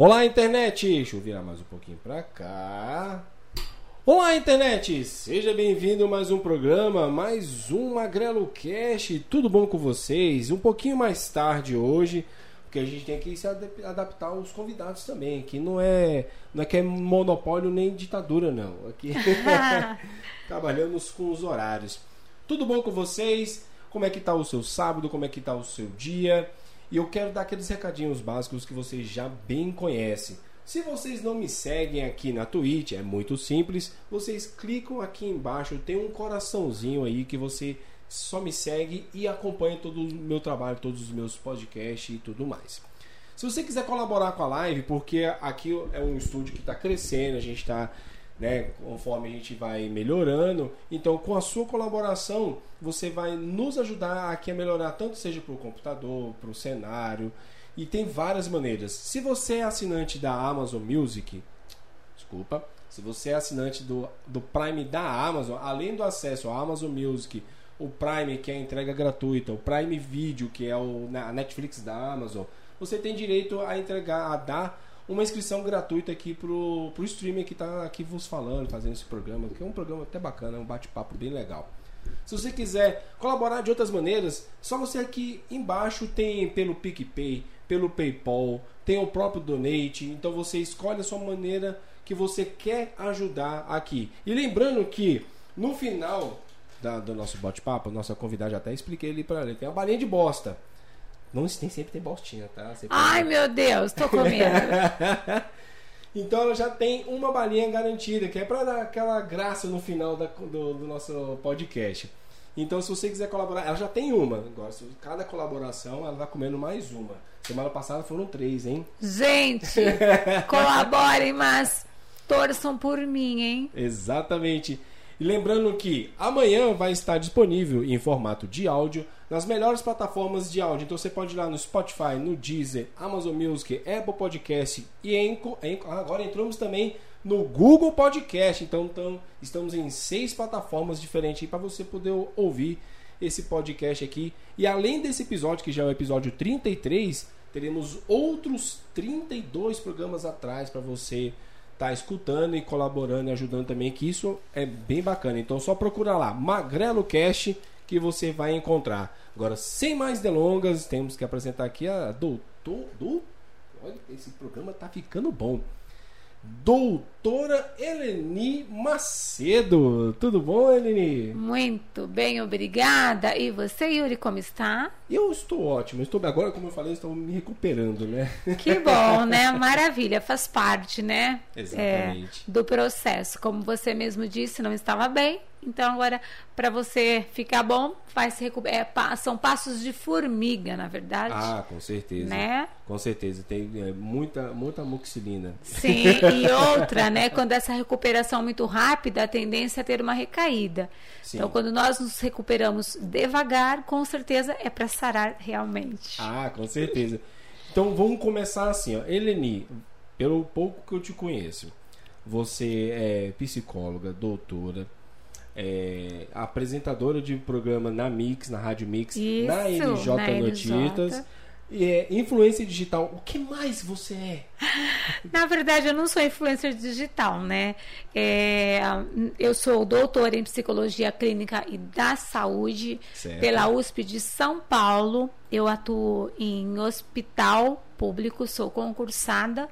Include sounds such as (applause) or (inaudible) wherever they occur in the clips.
Olá, internet! Deixa eu virar mais um pouquinho pra cá. Olá, internet! Seja bem-vindo a mais um programa, mais um Magrelo Cash. Tudo bom com vocês? Um pouquinho mais tarde hoje, porque a gente tem que se adaptar aos convidados também. Aqui não é, não é que é monopólio nem ditadura, não. Aqui (laughs) (laughs) trabalhamos com os horários. Tudo bom com vocês? Como é que tá o seu sábado? Como é que tá o seu dia? E eu quero dar aqueles recadinhos básicos que vocês já bem conhecem. Se vocês não me seguem aqui na Twitch, é muito simples. Vocês clicam aqui embaixo, tem um coraçãozinho aí que você só me segue e acompanha todo o meu trabalho, todos os meus podcasts e tudo mais. Se você quiser colaborar com a live, porque aqui é um estúdio que está crescendo, a gente está né, conforme a gente vai melhorando. Então, com a sua colaboração, você vai nos ajudar aqui a melhorar, tanto seja para o computador, para o cenário, e tem várias maneiras. Se você é assinante da Amazon Music, desculpa, se você é assinante do, do Prime da Amazon, além do acesso à Amazon Music, o Prime, que é a entrega gratuita, o Prime Video, que é o, a Netflix da Amazon, você tem direito a entregar, a dar uma inscrição gratuita aqui pro, pro streamer que está aqui vos falando, fazendo esse programa, que é um programa até bacana, é um bate-papo bem legal. Se você quiser colaborar de outras maneiras, só você aqui embaixo tem pelo PicPay, pelo PayPal, tem o próprio Donate, então você escolhe a sua maneira que você quer ajudar aqui. E lembrando que no final da, do nosso bate-papo, nossa convidada já até expliquei ali para ele, tem uma balinha de bosta. Não tem sempre tem bostinha, tá? Sempre Ai, tem... meu Deus, tô com medo. (laughs) então ela já tem uma balinha garantida, que é para dar aquela graça no final da, do, do, nosso podcast. Então, se você quiser colaborar, ela já tem uma. Agora, cada colaboração, ela vai comendo mais uma. Semana passada foram três, hein? Gente, (laughs) colaborem, mas torçam por mim, hein? Exatamente. E lembrando que amanhã vai estar disponível em formato de áudio nas melhores plataformas de áudio. Então você pode ir lá no Spotify, no Deezer, Amazon Music, Apple Podcast e Enco. Agora entramos também no Google Podcast. Então, então estamos em seis plataformas diferentes para você poder ouvir esse podcast aqui. E além desse episódio, que já é o episódio 33, teremos outros 32 programas atrás para você tá escutando e colaborando e ajudando também, que isso é bem bacana. Então só procura lá, Magrelo Cash, que você vai encontrar. Agora, sem mais delongas, temos que apresentar aqui a doutor. Do, olha, esse programa tá ficando bom. Doutora Eleni Macedo. Tudo bom, Eleni? Muito bem, obrigada. E você, Yuri, como está? Eu estou ótimo. Estou agora, como eu falei, estou me recuperando, né? Que bom, né? (laughs) Maravilha, faz parte, né? Exatamente. É, do processo. Como você mesmo disse, não estava bem, então, agora, para você ficar bom, vai se. É, são passos de formiga, na verdade. Ah, com certeza. Né? Com certeza. Tem é, muita, muita muxilina. Sim, e (laughs) outra, né? Quando essa recuperação é muito rápida, a tendência é ter uma recaída. Sim. Então, quando nós nos recuperamos devagar, com certeza é para sarar realmente. Ah, com certeza. Então, vamos começar assim, ó. Eleni, pelo pouco que eu te conheço, você é psicóloga, doutora é, apresentadora de programa na Mix, na Rádio Mix, Isso, na LJ na Notícias. E é influência digital. O que mais você é? (laughs) Na verdade, eu não sou influencer digital, né? É, eu sou doutora em psicologia clínica e da saúde certo. pela USP de São Paulo. Eu atuo em hospital público, sou concursada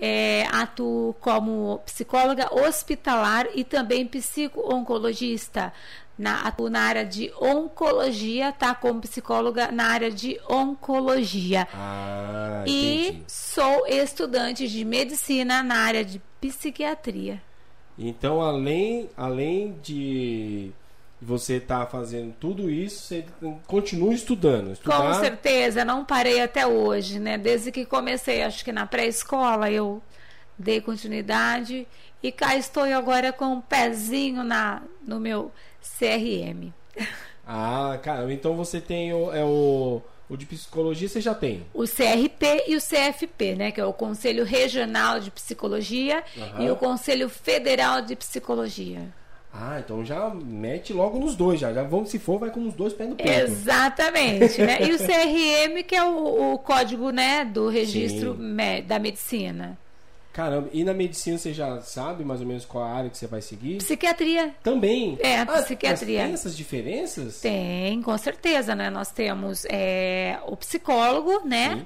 é, atuo como psicóloga hospitalar e também psico-oncologista. Na, atuo na área de oncologia, tá? Como psicóloga na área de oncologia. Ah, e sou estudante de medicina na área de psiquiatria. Então, além, além de você está fazendo tudo isso, você continua estudando. Estudar... Com certeza, não parei até hoje, né? Desde que comecei, acho que na pré-escola eu dei continuidade e cá estou agora com um pezinho na, no meu CRM. Ah, cara, então você tem o, é o, o de psicologia, você já tem? O CRP e o CFP, né? Que é o Conselho Regional de Psicologia uhum. e o Conselho Federal de Psicologia. Ah, então já mete logo nos dois, já. já vamos, se for, vai com os dois pés no peito. Exatamente, né? E o (laughs) CRM, que é o, o código, né, do registro me, da medicina. Caramba, e na medicina você já sabe mais ou menos qual a área que você vai seguir? Psiquiatria. Também? É, ah, psiquiatria. tem essas diferenças? Tem, com certeza, né? Nós temos é, o psicólogo, né?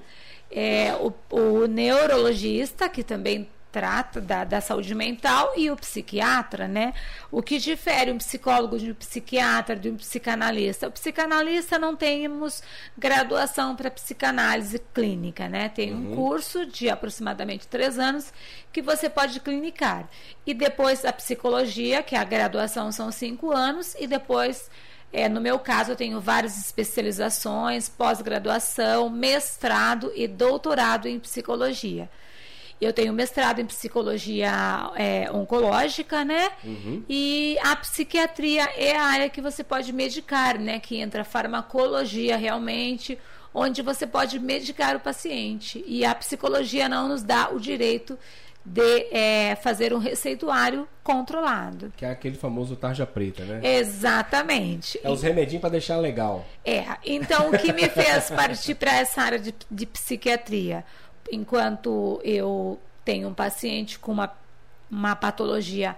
É, o, o neurologista, que também trata da, da saúde mental e o psiquiatra, né? O que difere um psicólogo de um psiquiatra, de um psicanalista? O psicanalista não temos graduação para psicanálise clínica, né? Tem uhum. um curso de aproximadamente três anos que você pode clinicar. E depois a psicologia, que a graduação são cinco anos, e depois é, no meu caso, eu tenho várias especializações, pós-graduação, mestrado e doutorado em psicologia. Eu tenho mestrado em psicologia é, oncológica, né? Uhum. E a psiquiatria é a área que você pode medicar, né? Que entra a farmacologia realmente, onde você pode medicar o paciente. E a psicologia não nos dá o direito de é, fazer um receituário controlado. Que é aquele famoso tarja preta, né? Exatamente. É os remedinhos para deixar legal. É. Então, o que me fez (laughs) partir para essa área de, de psiquiatria? Enquanto eu tenho um paciente com uma, uma patologia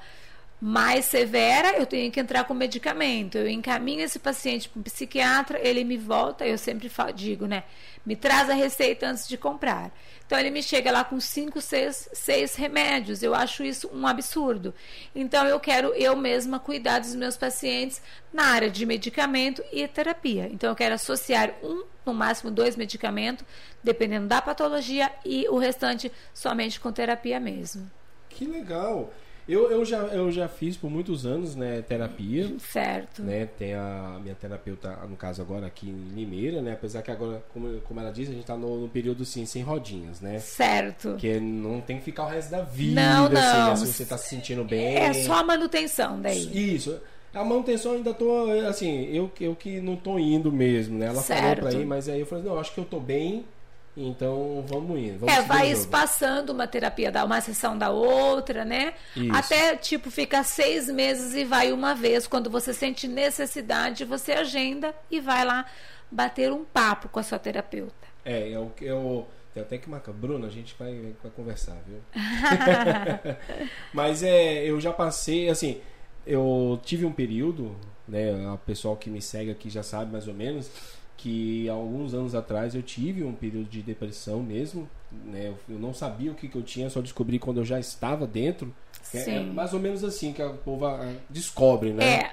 mais severa, eu tenho que entrar com medicamento. Eu encaminho esse paciente para um psiquiatra, ele me volta, eu sempre falo, digo, né? Me traz a receita antes de comprar. Então ele me chega lá com cinco, seis, seis remédios. Eu acho isso um absurdo. Então eu quero eu mesma cuidar dos meus pacientes na área de medicamento e terapia. Então eu quero associar um, no máximo dois medicamentos, dependendo da patologia, e o restante somente com terapia mesmo. Que legal! Eu, eu, já, eu já fiz por muitos anos, né, terapia. Certo. Né, tem a minha terapeuta, no caso agora aqui em Limeira, né? Apesar que agora, como, como ela disse, a gente tá no, no período sim, sem rodinhas, né? Certo. Que não tem que ficar o resto da vida, não, assim, não. Né, se você tá se sentindo bem. É só a manutenção daí. Isso. A manutenção ainda tô, assim, eu, eu que não tô indo mesmo, né? Ela certo. falou pra ir, mas aí eu falei, não, acho que eu tô bem então vamos indo. Vamos é, vai espaçando uma terapia da uma sessão da outra, né? Isso. Até tipo fica seis meses e vai uma vez. Quando você sente necessidade, você agenda e vai lá bater um papo com a sua terapeuta. É, eu, eu tem até que marcar. Bruno, a gente vai, vai conversar, viu? (laughs) (laughs) Mas é, eu já passei, assim, eu tive um período, né? O pessoal que me segue aqui já sabe mais ou menos que alguns anos atrás eu tive um período de depressão mesmo, né? Eu não sabia o que, que eu tinha, só descobri quando eu já estava dentro. É, é, mais ou menos assim que a povo ah, descobre, né?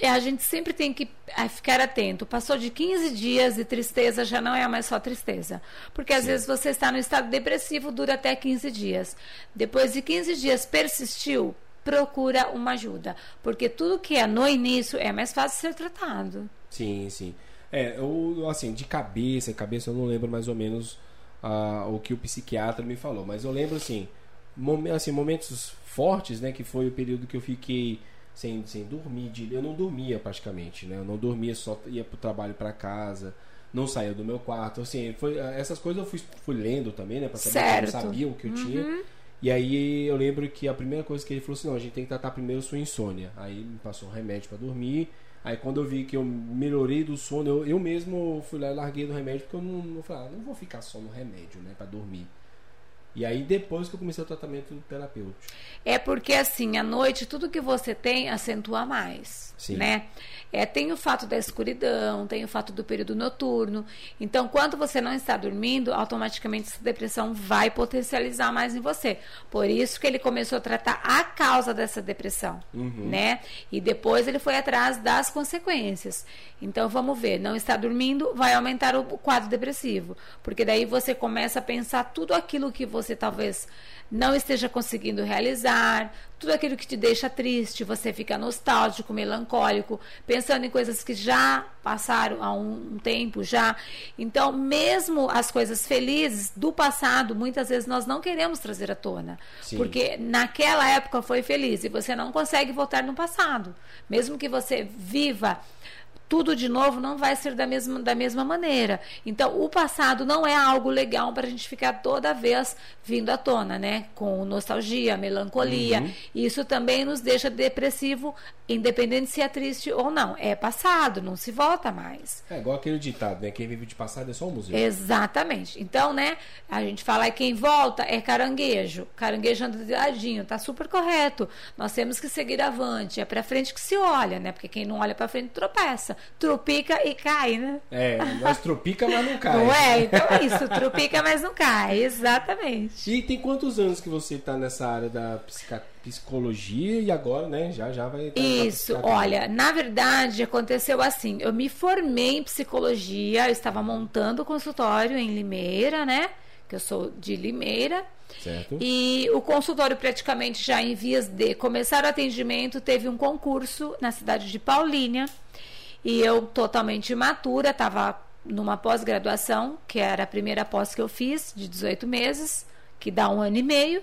É, a gente sempre tem que ah, ficar atento. Passou de 15 dias de tristeza, já não é mais só tristeza. Porque às Sim. vezes você está no estado depressivo, dura até 15 dias. Depois de 15 dias persistiu, procura uma ajuda. Porque tudo que é no início é mais fácil ser tratado. Sim, sim. É, eu, assim, de cabeça, cabeça eu não lembro mais ou menos uh, o que o psiquiatra me falou, mas eu lembro, assim, assim, momentos fortes, né, que foi o período que eu fiquei sem, sem dormir, de, eu não dormia praticamente, né, eu não dormia, só ia pro trabalho para casa, não saía do meu quarto, assim, foi, essas coisas eu fui, fui lendo também, né, pra saber certo. que eu sabia o que eu uhum. tinha. E aí eu lembro que a primeira coisa que ele falou assim, não, a gente tem que tratar primeiro sua insônia. Aí me passou um remédio para dormir. Aí quando eu vi que eu melhorei do sono, eu, eu mesmo fui lá e larguei do remédio, porque eu não, não falei, ah, não vou ficar só no remédio, né, para dormir. E aí depois que eu comecei o tratamento terapêutico. É porque assim, à noite tudo que você tem acentua mais, Sim. né? É, tem o fato da escuridão, tem o fato do período noturno. Então, quando você não está dormindo, automaticamente essa depressão vai potencializar mais em você. Por isso que ele começou a tratar a causa dessa depressão, uhum. né? E depois ele foi atrás das consequências. Então, vamos ver, não está dormindo, vai aumentar o quadro depressivo, porque daí você começa a pensar tudo aquilo que você talvez não esteja conseguindo realizar, tudo aquilo que te deixa triste, você fica nostálgico, melancólico, pensando em coisas que já passaram há um, tempo já. Então, mesmo as coisas felizes do passado, muitas vezes nós não queremos trazer à tona, Sim. porque naquela época foi feliz e você não consegue voltar no passado, mesmo que você viva tudo de novo não vai ser da mesma, da mesma maneira. Então, o passado não é algo legal para a gente ficar toda vez vindo à tona, né? Com nostalgia, melancolia. Uhum. Isso também nos deixa depressivo, independente se é triste ou não. É passado, não se volta mais. É igual aquele ditado, né? Quem vive de passado é só o museu. Exatamente. Então, né? A gente fala que quem volta é caranguejo. Caranguejo anda de ladinho, tá super correto. Nós temos que seguir avante. É para frente que se olha, né? Porque quem não olha para frente tropeça. Tropica e cai, né? É, nós tropica, mas não cai. Não é? Então é isso. Tropica, mas não cai. Exatamente. E tem quantos anos que você está nessa área da psicologia e agora, né, já já vai Isso, olha, na verdade aconteceu assim, eu me formei em psicologia, eu estava montando o consultório em Limeira, né? Que eu sou de Limeira. Certo. E o consultório praticamente já em vias de começar o atendimento, teve um concurso na cidade de Paulínia. E eu totalmente imatura, estava numa pós-graduação, que era a primeira pós que eu fiz, de 18 meses, que dá um ano e meio,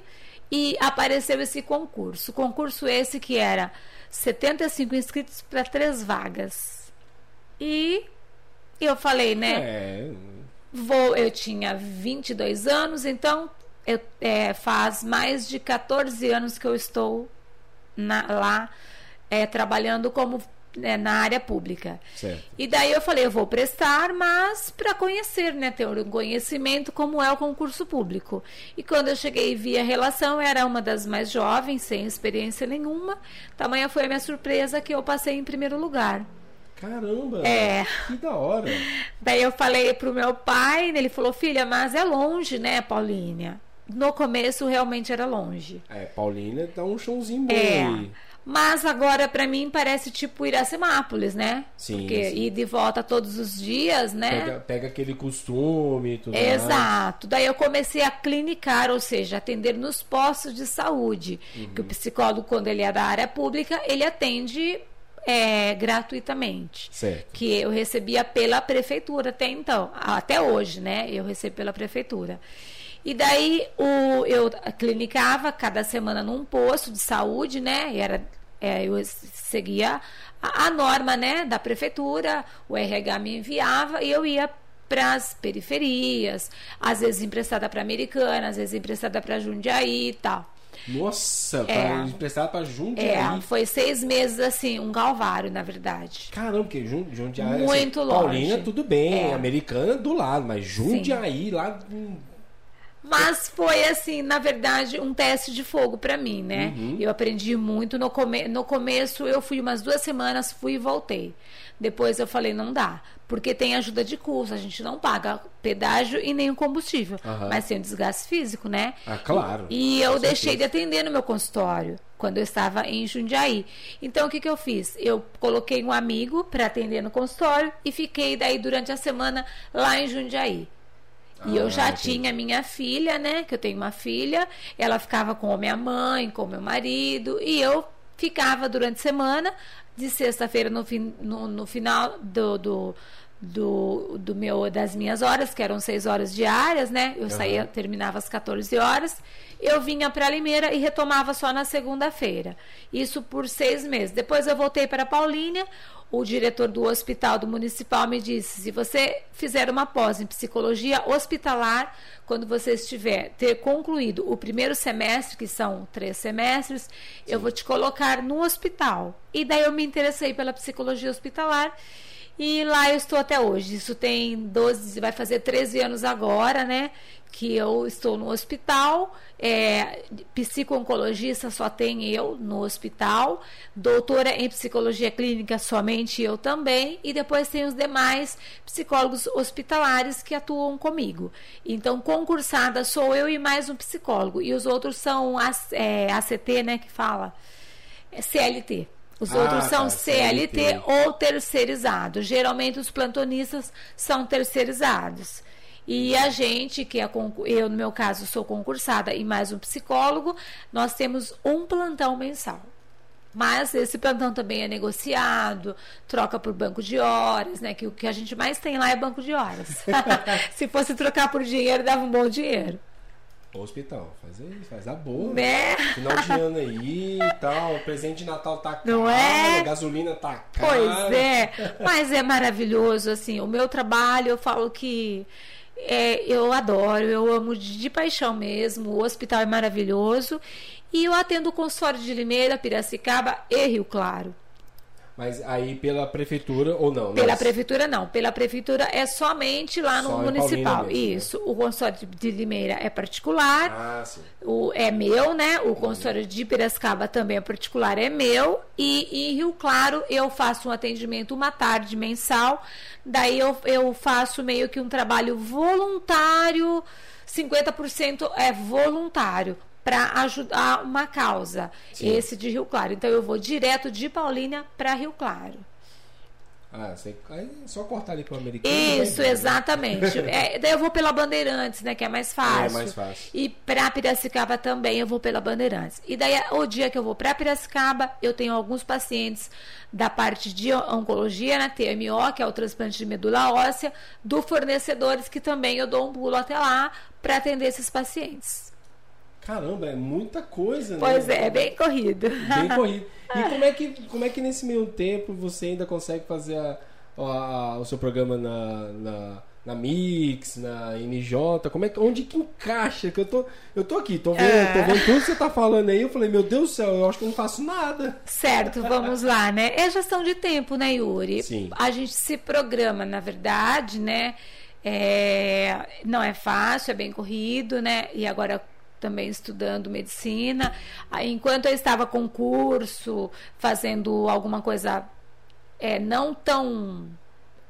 e apareceu esse concurso. Concurso esse que era 75 inscritos para três vagas. E eu falei, né? É... Vou, eu tinha 22 anos, então eu, é, faz mais de 14 anos que eu estou na, lá é, trabalhando como né, na área pública. Certo. E daí eu falei, eu vou prestar, mas para conhecer, né, ter um conhecimento como é o concurso público. E quando eu cheguei e vi a relação, era uma das mais jovens, sem experiência nenhuma. Tamanha foi a minha surpresa que eu passei em primeiro lugar. Caramba! É. Que da hora! Daí eu falei pro meu pai, ele falou, filha, mas é longe, né, Paulínia? No começo realmente era longe. É, Paulínia dá um chãozinho bom é. aí. Mas agora, para mim, parece tipo Iracemápolis, né? Sim. Porque sim. ir de volta todos os dias, né? Pega, pega aquele costume e tudo Exato. Mais. Daí eu comecei a clinicar, ou seja, atender nos postos de saúde. Uhum. Que o psicólogo, quando ele é da área pública, ele atende é, gratuitamente. Certo. Que eu recebia pela prefeitura até então. Até hoje, né? Eu recebo pela prefeitura. E daí o, eu clinicava cada semana num posto de saúde, né? E era, é, eu seguia a, a, norma né, da prefeitura, o RH me enviava e eu ia para as periferias, às vezes emprestada para Americana, às vezes emprestada para Jundiaí e tal. Nossa, é, emprestada para Jundiaí. É, foi seis meses assim, um galvário, na verdade. Caramba, porque Jundiaí. Muito assim, longe. Paulina, tudo bem, é. Americana do lado, mas Jundiaí Sim. lá mas foi assim, na verdade, um teste de fogo para mim, né? Uhum. Eu aprendi muito no, come no começo, eu fui umas duas semanas, fui e voltei. Depois eu falei, não dá, porque tem ajuda de curso, a gente não paga pedágio e nem o combustível, uhum. mas tem o desgaste físico, né? Ah, claro. E, e eu deixei de atender no meu consultório quando eu estava em Jundiaí. Então o que, que eu fiz? Eu coloquei um amigo para atender no consultório e fiquei daí durante a semana lá em Jundiaí. E eu já ah, tinha minha filha, né? Que eu tenho uma filha. Ela ficava com a minha mãe, com o meu marido. E eu ficava durante a semana, de sexta-feira no, no, no, final do, do, do, do, meu, das minhas horas, que eram seis horas diárias, né? Eu uhum. saía, terminava às 14 horas. Eu vinha para Limeira e retomava só na segunda-feira. Isso por seis meses. Depois eu voltei para Paulínia o diretor do hospital do municipal me disse: se você fizer uma pós em psicologia hospitalar, quando você estiver ter concluído o primeiro semestre, que são três semestres, Sim. eu vou te colocar no hospital. E daí eu me interessei pela psicologia hospitalar. E lá eu estou até hoje. Isso tem 12, vai fazer 13 anos agora, né? que eu estou no hospital, é, psico-oncologista só tem eu no hospital, doutora em psicologia clínica somente eu também, e depois tem os demais psicólogos hospitalares que atuam comigo. Então, concursada sou eu e mais um psicólogo, e os outros são é, ACT, né, que fala, é CLT. Os ah, outros são tá, CLT, CLT ou terceirizados. Geralmente os plantonistas são terceirizados. E a gente, que é eu no meu caso sou concursada e mais um psicólogo, nós temos um plantão mensal. Mas esse plantão também é negociado, troca por banco de horas, né? Que o que a gente mais tem lá é banco de horas. (laughs) Se fosse trocar por dinheiro, dava um bom dinheiro. Hospital, faz aí, faz a boa. Né? Final de ano aí e tal, presente de Natal tá caro, Não é? gasolina tá cara. Pois é, mas é maravilhoso, assim, o meu trabalho, eu falo que é, eu adoro, eu amo de, de, paixão mesmo, o hospital é maravilhoso e eu atendo o consultório de Limeira, Piracicaba e Rio Claro. Mas aí pela prefeitura ou não? Pela prefeitura não. Pela prefeitura é somente lá no Só municipal. Mesmo, né? Isso. Né? O consultório de Limeira é particular. Ah, sim. O, é meu, né? O consultório de Piracicaba também é particular, é meu. E em Rio Claro eu faço um atendimento uma tarde mensal. Daí eu, eu faço meio que um trabalho voluntário. 50% é voluntário para ajudar uma causa. Sim. Esse de Rio Claro. Então eu vou direto de Paulínia para Rio Claro. Ah, você, aí é só cortar ali para o americano. Isso, exatamente. (laughs) é, daí eu vou pela Bandeirantes, né? Que é mais fácil. É, mais fácil. E para Piracicaba também eu vou pela Bandeirantes. E daí o dia que eu vou para Piracicaba, eu tenho alguns pacientes da parte de oncologia, na né, TMO, que é o transplante de medula óssea, do fornecedores que também eu dou um pulo até lá para atender esses pacientes. Caramba, é muita coisa, pois né? Pois é, bem corrido. Bem (laughs) corrido. E como é que, como é que nesse meio tempo você ainda consegue fazer a, a, o seu programa na, na, na, Mix, na NJ? Como é que, onde que encaixa? Que eu tô, eu tô aqui, tô vendo, é. tô vendo tudo que você tá falando aí. Eu falei, meu Deus do céu, eu acho que eu não faço nada. Certo, vamos lá, né? É gestão de tempo, né, Yuri? Sim. A gente se programa, na verdade, né? É, não é fácil, é bem corrido, né? E agora também estudando medicina. Enquanto eu estava com curso, fazendo alguma coisa é, não tão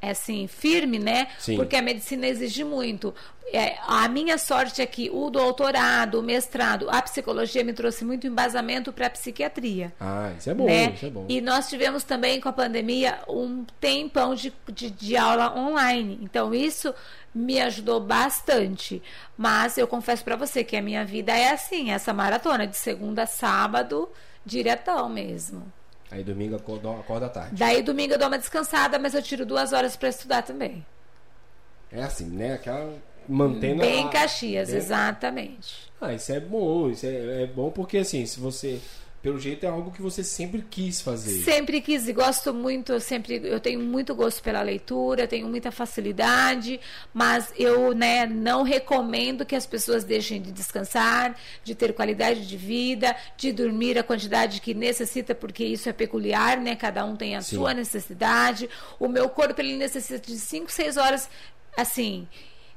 assim, firme, né? Sim. Porque a medicina exige muito. É, a minha sorte é que o doutorado, o mestrado, a psicologia me trouxe muito embasamento para a psiquiatria. Ah, isso é bom, né? isso é bom. E nós tivemos também com a pandemia um tempão de, de, de aula online. Então, isso me ajudou bastante. Mas eu confesso para você que a minha vida é assim, essa maratona de segunda a sábado, diretão mesmo. Aí domingo acorda, acorda tarde. Daí domingo eu dou uma descansada, mas eu tiro duas horas para estudar também. É assim, né? Aquela mantendo Bem a... Caxias, Bem... exatamente. Ah, isso é bom, isso é, é bom porque assim, se você pelo jeito é algo que você sempre quis fazer. Sempre quis e gosto muito, eu sempre eu tenho muito gosto pela leitura, tenho muita facilidade, mas eu, né, não recomendo que as pessoas deixem de descansar, de ter qualidade de vida, de dormir a quantidade que necessita, porque isso é peculiar, né? Cada um tem a Sim. sua necessidade. O meu corpo ele necessita de 5, 6 horas assim,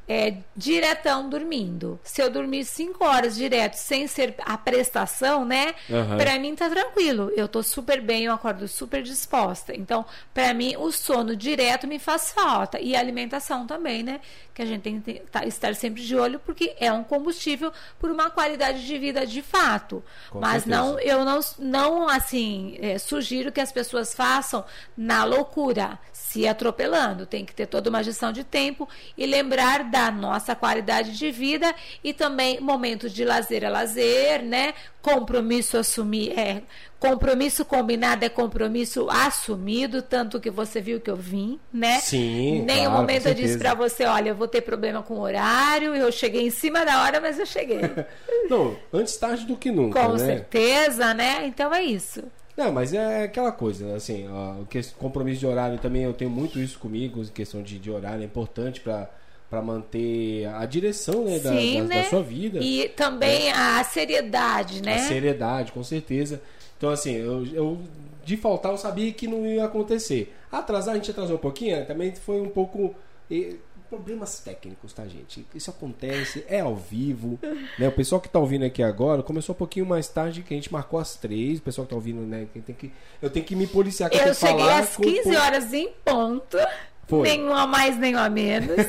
é, diretão dormindo. Se eu dormir cinco horas direto, sem ser a prestação, né? Uhum. Pra mim tá tranquilo. Eu tô super bem, eu acordo super disposta. Então, pra mim, o sono direto me faz falta. E a alimentação também, né? Que a gente tem que tá, estar sempre de olho, porque é um combustível por uma qualidade de vida de fato. Com Mas certeza. não, eu não, não assim, é, sugiro que as pessoas façam na loucura, se atropelando. Tem que ter toda uma gestão de tempo e lembrar da nossa qualidade de vida e também momentos de lazer a lazer, né? Compromisso assumir é compromisso combinado é compromisso assumido, tanto que você viu que eu vim, né? Sim. Nenhum claro, momento eu disse para você, olha, eu vou ter problema com o horário, eu cheguei em cima da hora, mas eu cheguei. (laughs) Não, antes tarde do que nunca, Com né? certeza, né? Então é isso. Não, mas é aquela coisa, assim, o compromisso de horário também eu tenho muito isso comigo, questão de, de horário é importante para para manter a direção né, Sim, da, da, né? da, sua vida. E também é. a seriedade, né? A seriedade, com certeza. Então, assim, eu, eu de faltar eu sabia que não ia acontecer. Atrasar, a gente atrasou um pouquinho, né? também foi um pouco. E, problemas técnicos, tá, gente? Isso acontece, é ao vivo. Né? O pessoal que tá ouvindo aqui agora começou um pouquinho mais tarde, que a gente marcou às três. O pessoal que tá ouvindo, né? Tem que, eu tenho que me policiar. Que eu, eu cheguei falar às 15 com... horas em ponto. Foi. Nenhum a mais, nenhum a menos. (laughs)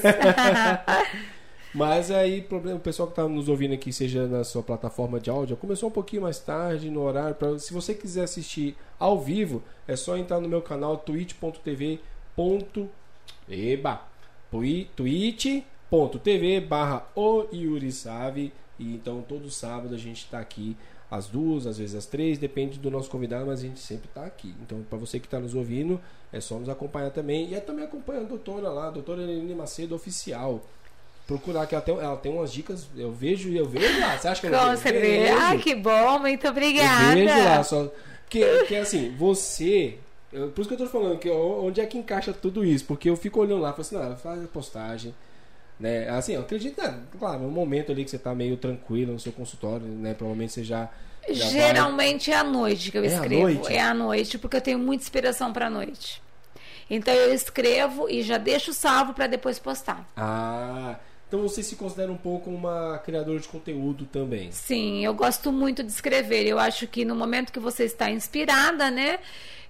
Mas aí, o pessoal que está nos ouvindo aqui, seja na sua plataforma de áudio, começou um pouquinho mais tarde no horário. Pra, se você quiser assistir ao vivo, é só entrar no meu canal twitch.tv. Eba! twitch.tv barra o Yuri Save. E então todo sábado a gente está aqui às duas, às vezes às três, depende do nosso convidado, mas a gente sempre está aqui. Então, para você que está nos ouvindo, é só nos acompanhar também. E é também acompanha a doutora lá, a doutora Helene Macedo Oficial. procurar, que ela tem, ela tem umas dicas, eu vejo e eu vejo lá. Você acha que eu não Com certeza. Ah, que bom, muito obrigada. Eu vejo lá, só. Porque, porque assim, você. Eu, por isso que eu tô falando, que onde é que encaixa tudo isso? Porque eu fico olhando lá e falo assim, não, faz a postagem. Né? Assim, eu acredito, né? claro, no momento ali que você tá meio tranquilo no seu consultório, né? Provavelmente você já. já Geralmente vai... é à noite que eu é escrevo. À noite? É à noite, porque eu tenho muita inspiração pra noite. Então eu escrevo e já deixo salvo para depois postar. Ah, então você se considera um pouco uma criadora de conteúdo também? Sim, eu gosto muito de escrever. Eu acho que no momento que você está inspirada, né?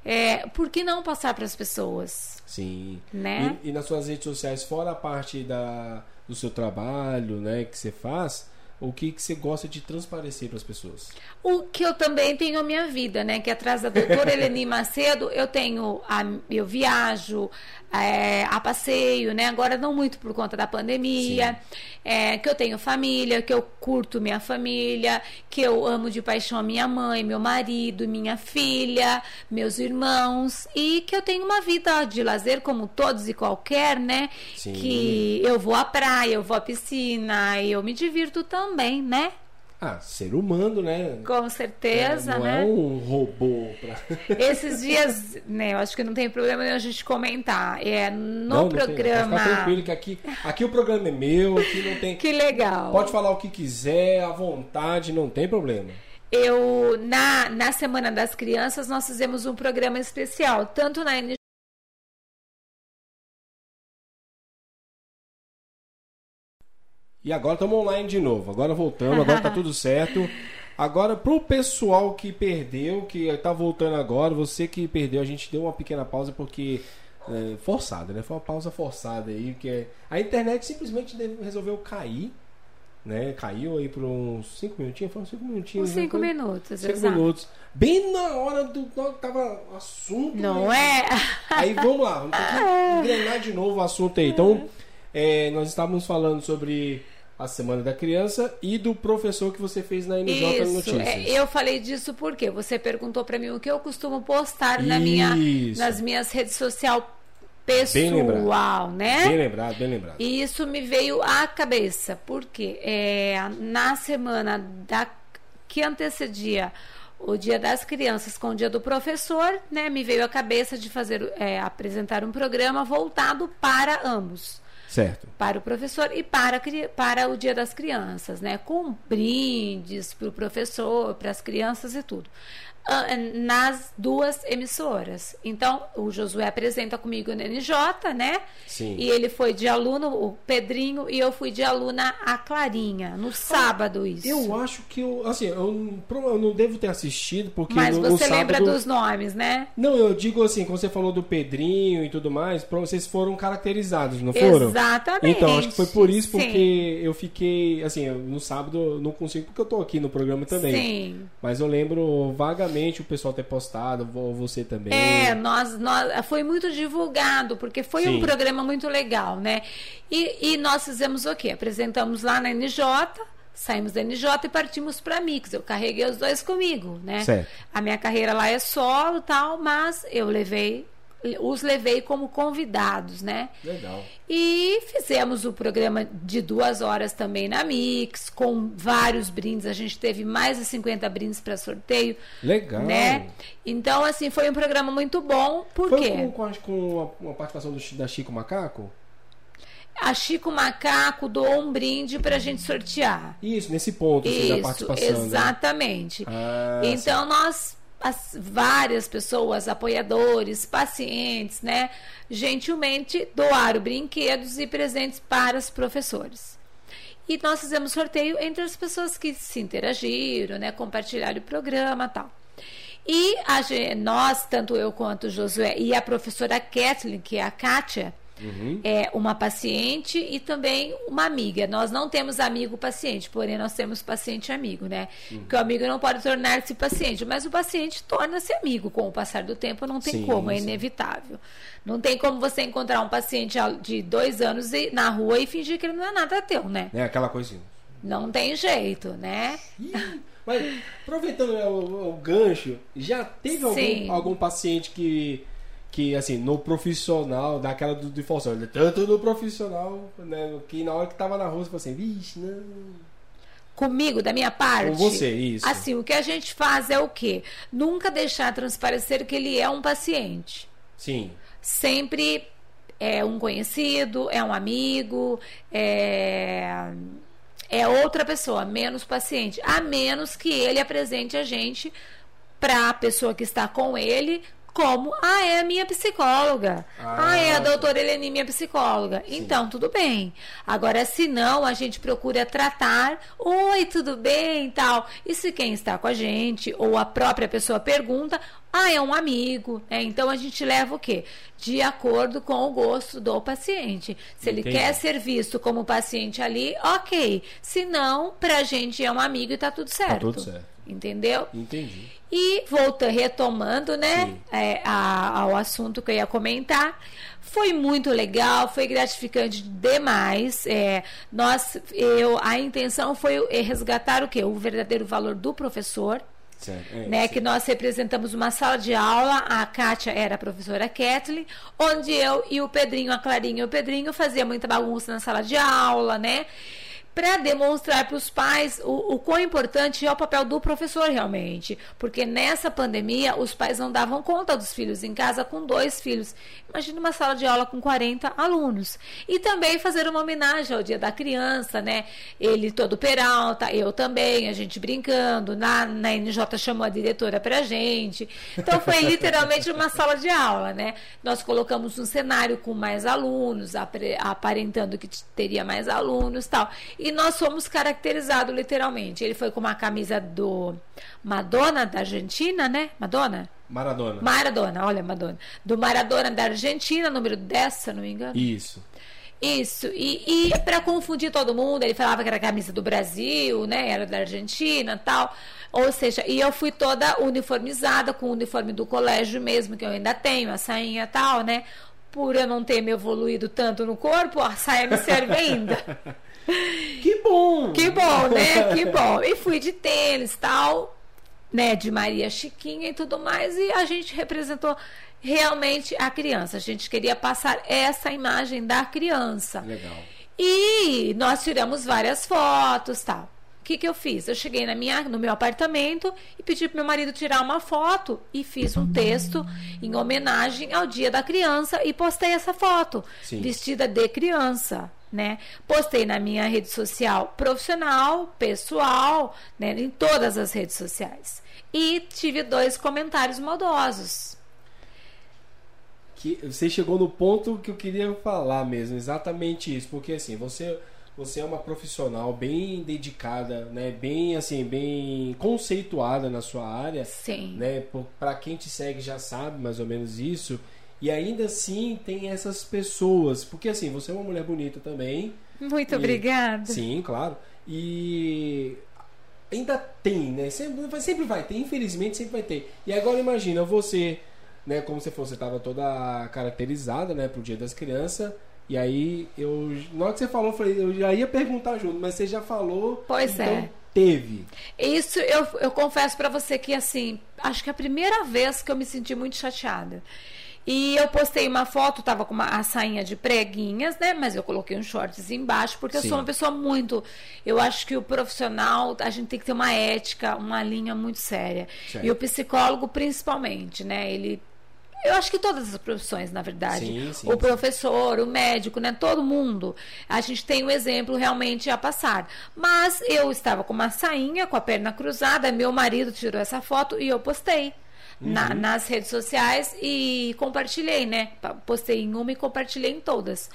É, por que não passar para as pessoas? Sim. Né? E, e, nas suas redes sociais, fora a parte da, do seu trabalho, né, que você faz, o que, que você gosta de transparecer para as pessoas? O que eu também tenho a minha vida, né? Que atrás da doutora Eleni (laughs) Macedo, eu tenho a, eu viajo, é, a passeio, né? Agora não muito por conta da pandemia, é, que eu tenho família, que eu curto minha família, que eu amo de paixão a minha mãe, meu marido, minha filha, meus irmãos e que eu tenho uma vida de lazer como todos e qualquer, né? Sim. Que eu vou à praia, eu vou à piscina, eu me divirto também, né? Ah, ser humano, né? Com certeza, é, não né? é um robô. Pra... (laughs) Esses dias, né? Eu acho que não tem problema nenhum a gente comentar. É no não, programa. Não tem, tranquilo que aqui, aqui o programa é meu, aqui não tem. (laughs) Que legal. Pode falar o que quiser, à vontade, não tem problema. Eu na na semana das crianças nós fizemos um programa especial, tanto na E agora estamos online de novo. Agora voltamos, agora tá (laughs) tudo certo. Agora, pro pessoal que perdeu, que tá voltando agora, você que perdeu, a gente deu uma pequena pausa porque. É, forçada, né? Foi uma pausa forçada aí, porque a internet simplesmente resolveu cair. Né? Caiu aí por uns 5 minutinhos, foram 5 minutinhos. Uns 5 né? minutos, 5 minutos. Bem na hora do. Tava assunto. Não né? é? Aí vamos lá, vamos ter que (laughs) engrenar de novo o assunto aí. Então, é, nós estávamos falando sobre a Semana da Criança e do professor que você fez na NJ Isso, Notícias. É, eu falei disso porque você perguntou para mim o que eu costumo postar na minha, nas minhas redes sociais pessoal, bem né? Bem lembrado, bem lembrado. E isso me veio à cabeça, porque é, na semana da, que antecedia o Dia das Crianças com o Dia do Professor, né, me veio à cabeça de fazer é, apresentar um programa voltado para ambos. Certo. Para o professor e para, para o Dia das Crianças, né? Com brindes para o professor, para as crianças e tudo. Ah, nas duas emissoras. Então, o Josué apresenta comigo no NJ, né? Sim. E ele foi de aluno, o Pedrinho, e eu fui de aluna a Clarinha, no sábado isso. Eu acho que eu, assim, eu, eu não devo ter assistido, porque Mas no, você no lembra sábado... dos nomes, né? Não, eu digo assim, quando você falou do Pedrinho e tudo mais, vocês foram caracterizados, não foram? Exatamente. Então, acho que foi por isso, porque Sim. eu fiquei, assim, no sábado eu não consigo, porque eu tô aqui no programa também. Sim. Mas eu lembro vagamente o pessoal ter postado, você também. É, nós, nós foi muito divulgado, porque foi Sim. um programa muito legal, né? E, e nós fizemos o quê? Apresentamos lá na NJ, saímos da NJ e partimos para Mix. Eu carreguei os dois comigo, né? Certo. A minha carreira lá é solo tal, mas eu levei os levei como convidados, né? Legal. E fizemos o programa de duas horas também na Mix, com vários brindes. A gente teve mais de 50 brindes para sorteio. Legal. Né? Então, assim, foi um programa muito bom. Por foi quê? Com, com, a, a participação do, da Chico Macaco? a Chico Macaco doou um brinde para a gente sortear. Isso, nesse ponto assim, Isso, da participação. Né? Exatamente. Né? Ah, então sim. nós as várias pessoas, apoiadores, pacientes, né, gentilmente doaram brinquedos e presentes para os professores. E nós fizemos sorteio entre as pessoas que se interagiram, né, compartilharam o programa tal. E a, nós, tanto eu quanto o Josué e a professora Kathleen, que é a Kátia, Uhum. É uma paciente e também uma amiga. Nós não temos amigo paciente, porém nós temos paciente amigo, né? Uhum. Porque o amigo não pode tornar-se paciente, mas o paciente torna-se amigo com o passar do tempo, não tem sim, como, é sim. inevitável. Não tem como você encontrar um paciente de dois anos na rua e fingir que ele não é nada teu, né? É aquela coisinha. Não tem jeito, né? Mas aproveitando né, o, o, gancho, já teve algum, algum paciente que que assim, no profissional, daquela do, do Falsão, tanto no profissional, né, que na hora que tava na rua, você assim, vixe, não. Comigo, da minha parte. Com você, isso. Assim, o que a gente faz é o quê? Nunca deixar transparecer que ele é um paciente. Sim. Sempre é um conhecido, é um amigo, é, é outra pessoa, menos paciente. A menos que ele apresente a gente para a pessoa que está com ele como, ah, é a minha psicóloga. Ah, ah é a doutora Eleni, minha psicóloga. Sim. Então, tudo bem. Agora, se não, a gente procura tratar, oi, tudo bem tal. E se quem está com a gente, ou a própria pessoa pergunta, ah, é um amigo. Né? Então, a gente leva o quê? De acordo com o gosto do paciente. Se Entendi. ele quer ser visto como paciente ali, ok. Se não, pra gente é um amigo e tá tudo certo. Tá tudo certo. Entendeu? Entendi. E volta retomando, né, é, a, ao assunto que eu ia comentar, foi muito legal, foi gratificante demais. É, nós, eu, a intenção foi resgatar o que, o verdadeiro valor do professor. É, né, que nós representamos uma sala de aula, a Kátia era a professora Kathleen, onde eu e o Pedrinho, a Clarinha e o Pedrinho fazia muita bagunça na sala de aula, né? Para demonstrar para os pais o, o quão importante é o papel do professor realmente. Porque nessa pandemia, os pais não davam conta dos filhos em casa com dois filhos. Imagina uma sala de aula com 40 alunos. E também fazer uma homenagem ao Dia da Criança, né? Ele todo peralta, eu também, a gente brincando. Na, na NJ chamou a diretora para gente. Então foi (laughs) literalmente uma sala de aula, né? Nós colocamos um cenário com mais alunos, aparentando que teria mais alunos tal. E nós fomos caracterizados literalmente. Ele foi com uma camisa do Madonna da Argentina, né? Madonna? Maradona. Maradona, olha, Madonna. Do Maradona da Argentina, número 10, se não me engano. Isso. Isso, e, e para confundir todo mundo, ele falava que era a camisa do Brasil, né? Era da Argentina tal. Ou seja, e eu fui toda uniformizada com o uniforme do colégio mesmo, que eu ainda tenho, a sainha tal, né? Por eu não ter me evoluído tanto no corpo, a saia me serve ainda. (laughs) que bom! Que bom, né? Que bom. E fui de tênis tal né, de Maria Chiquinha e tudo mais, e a gente representou realmente a criança. A gente queria passar essa imagem da criança. Legal. E nós tiramos várias fotos, tal. O que, que eu fiz? Eu cheguei na minha, no meu apartamento e pedi para meu marido tirar uma foto e fiz um texto em homenagem ao Dia da Criança e postei essa foto Sim. vestida de criança né? Postei na minha rede social profissional, pessoal, né? em todas as redes sociais. E tive dois comentários maldosos. Que você chegou no ponto que eu queria falar mesmo, exatamente isso, porque assim, você você é uma profissional bem dedicada, né? Bem assim, bem conceituada na sua área. Sim. Né? Para quem te segue já sabe mais ou menos isso. E ainda assim tem essas pessoas, porque assim, você é uma mulher bonita também. Muito e, obrigada. Sim, claro. E ainda tem, né? Sempre, sempre vai ter, infelizmente sempre vai ter. E agora imagina você, né, como falou, você estava toda caracterizada, né, pro Dia das Crianças. E aí eu, na hora que você falou, eu falei, eu já ia perguntar junto, mas você já falou. Pois então, é. Teve. Isso eu, eu confesso para você que assim, acho que é a primeira vez que eu me senti muito chateada. E eu postei uma foto, tava com uma a sainha de preguinhas, né? Mas eu coloquei uns shorts embaixo, porque Sim. eu sou uma pessoa muito. Eu acho que o profissional, a gente tem que ter uma ética, uma linha muito séria. Certo. E o psicólogo, principalmente, né? Ele. Eu acho que todas as profissões, na verdade. Sim, sim, o professor, o médico, né? Todo mundo. A gente tem um exemplo realmente a passar. Mas eu estava com uma sainha, com a perna cruzada, meu marido tirou essa foto e eu postei na, uhum. nas redes sociais e compartilhei, né? Postei em uma e compartilhei em todas.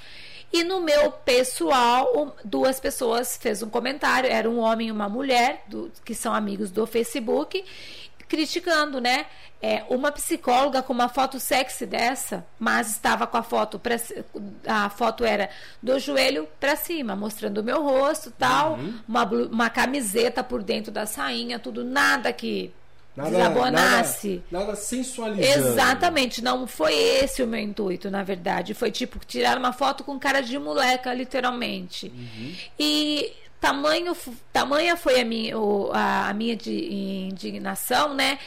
E no meu pessoal, duas pessoas fez um comentário, era um homem e uma mulher, do, que são amigos do Facebook, criticando, né? É, uma psicóloga com uma foto sexy dessa, mas estava com a foto pra, a foto era do joelho para cima, mostrando o meu rosto, tal, uhum. uma, uma camiseta por dentro da sainha, tudo nada que Nada, desabonasse. Nada, nada sensualizando. Exatamente, não foi esse o meu intuito, na verdade. Foi tipo tirar uma foto com cara de moleca, literalmente. Uhum. E tamanho, tamanha foi a minha, a, minha indignação, né?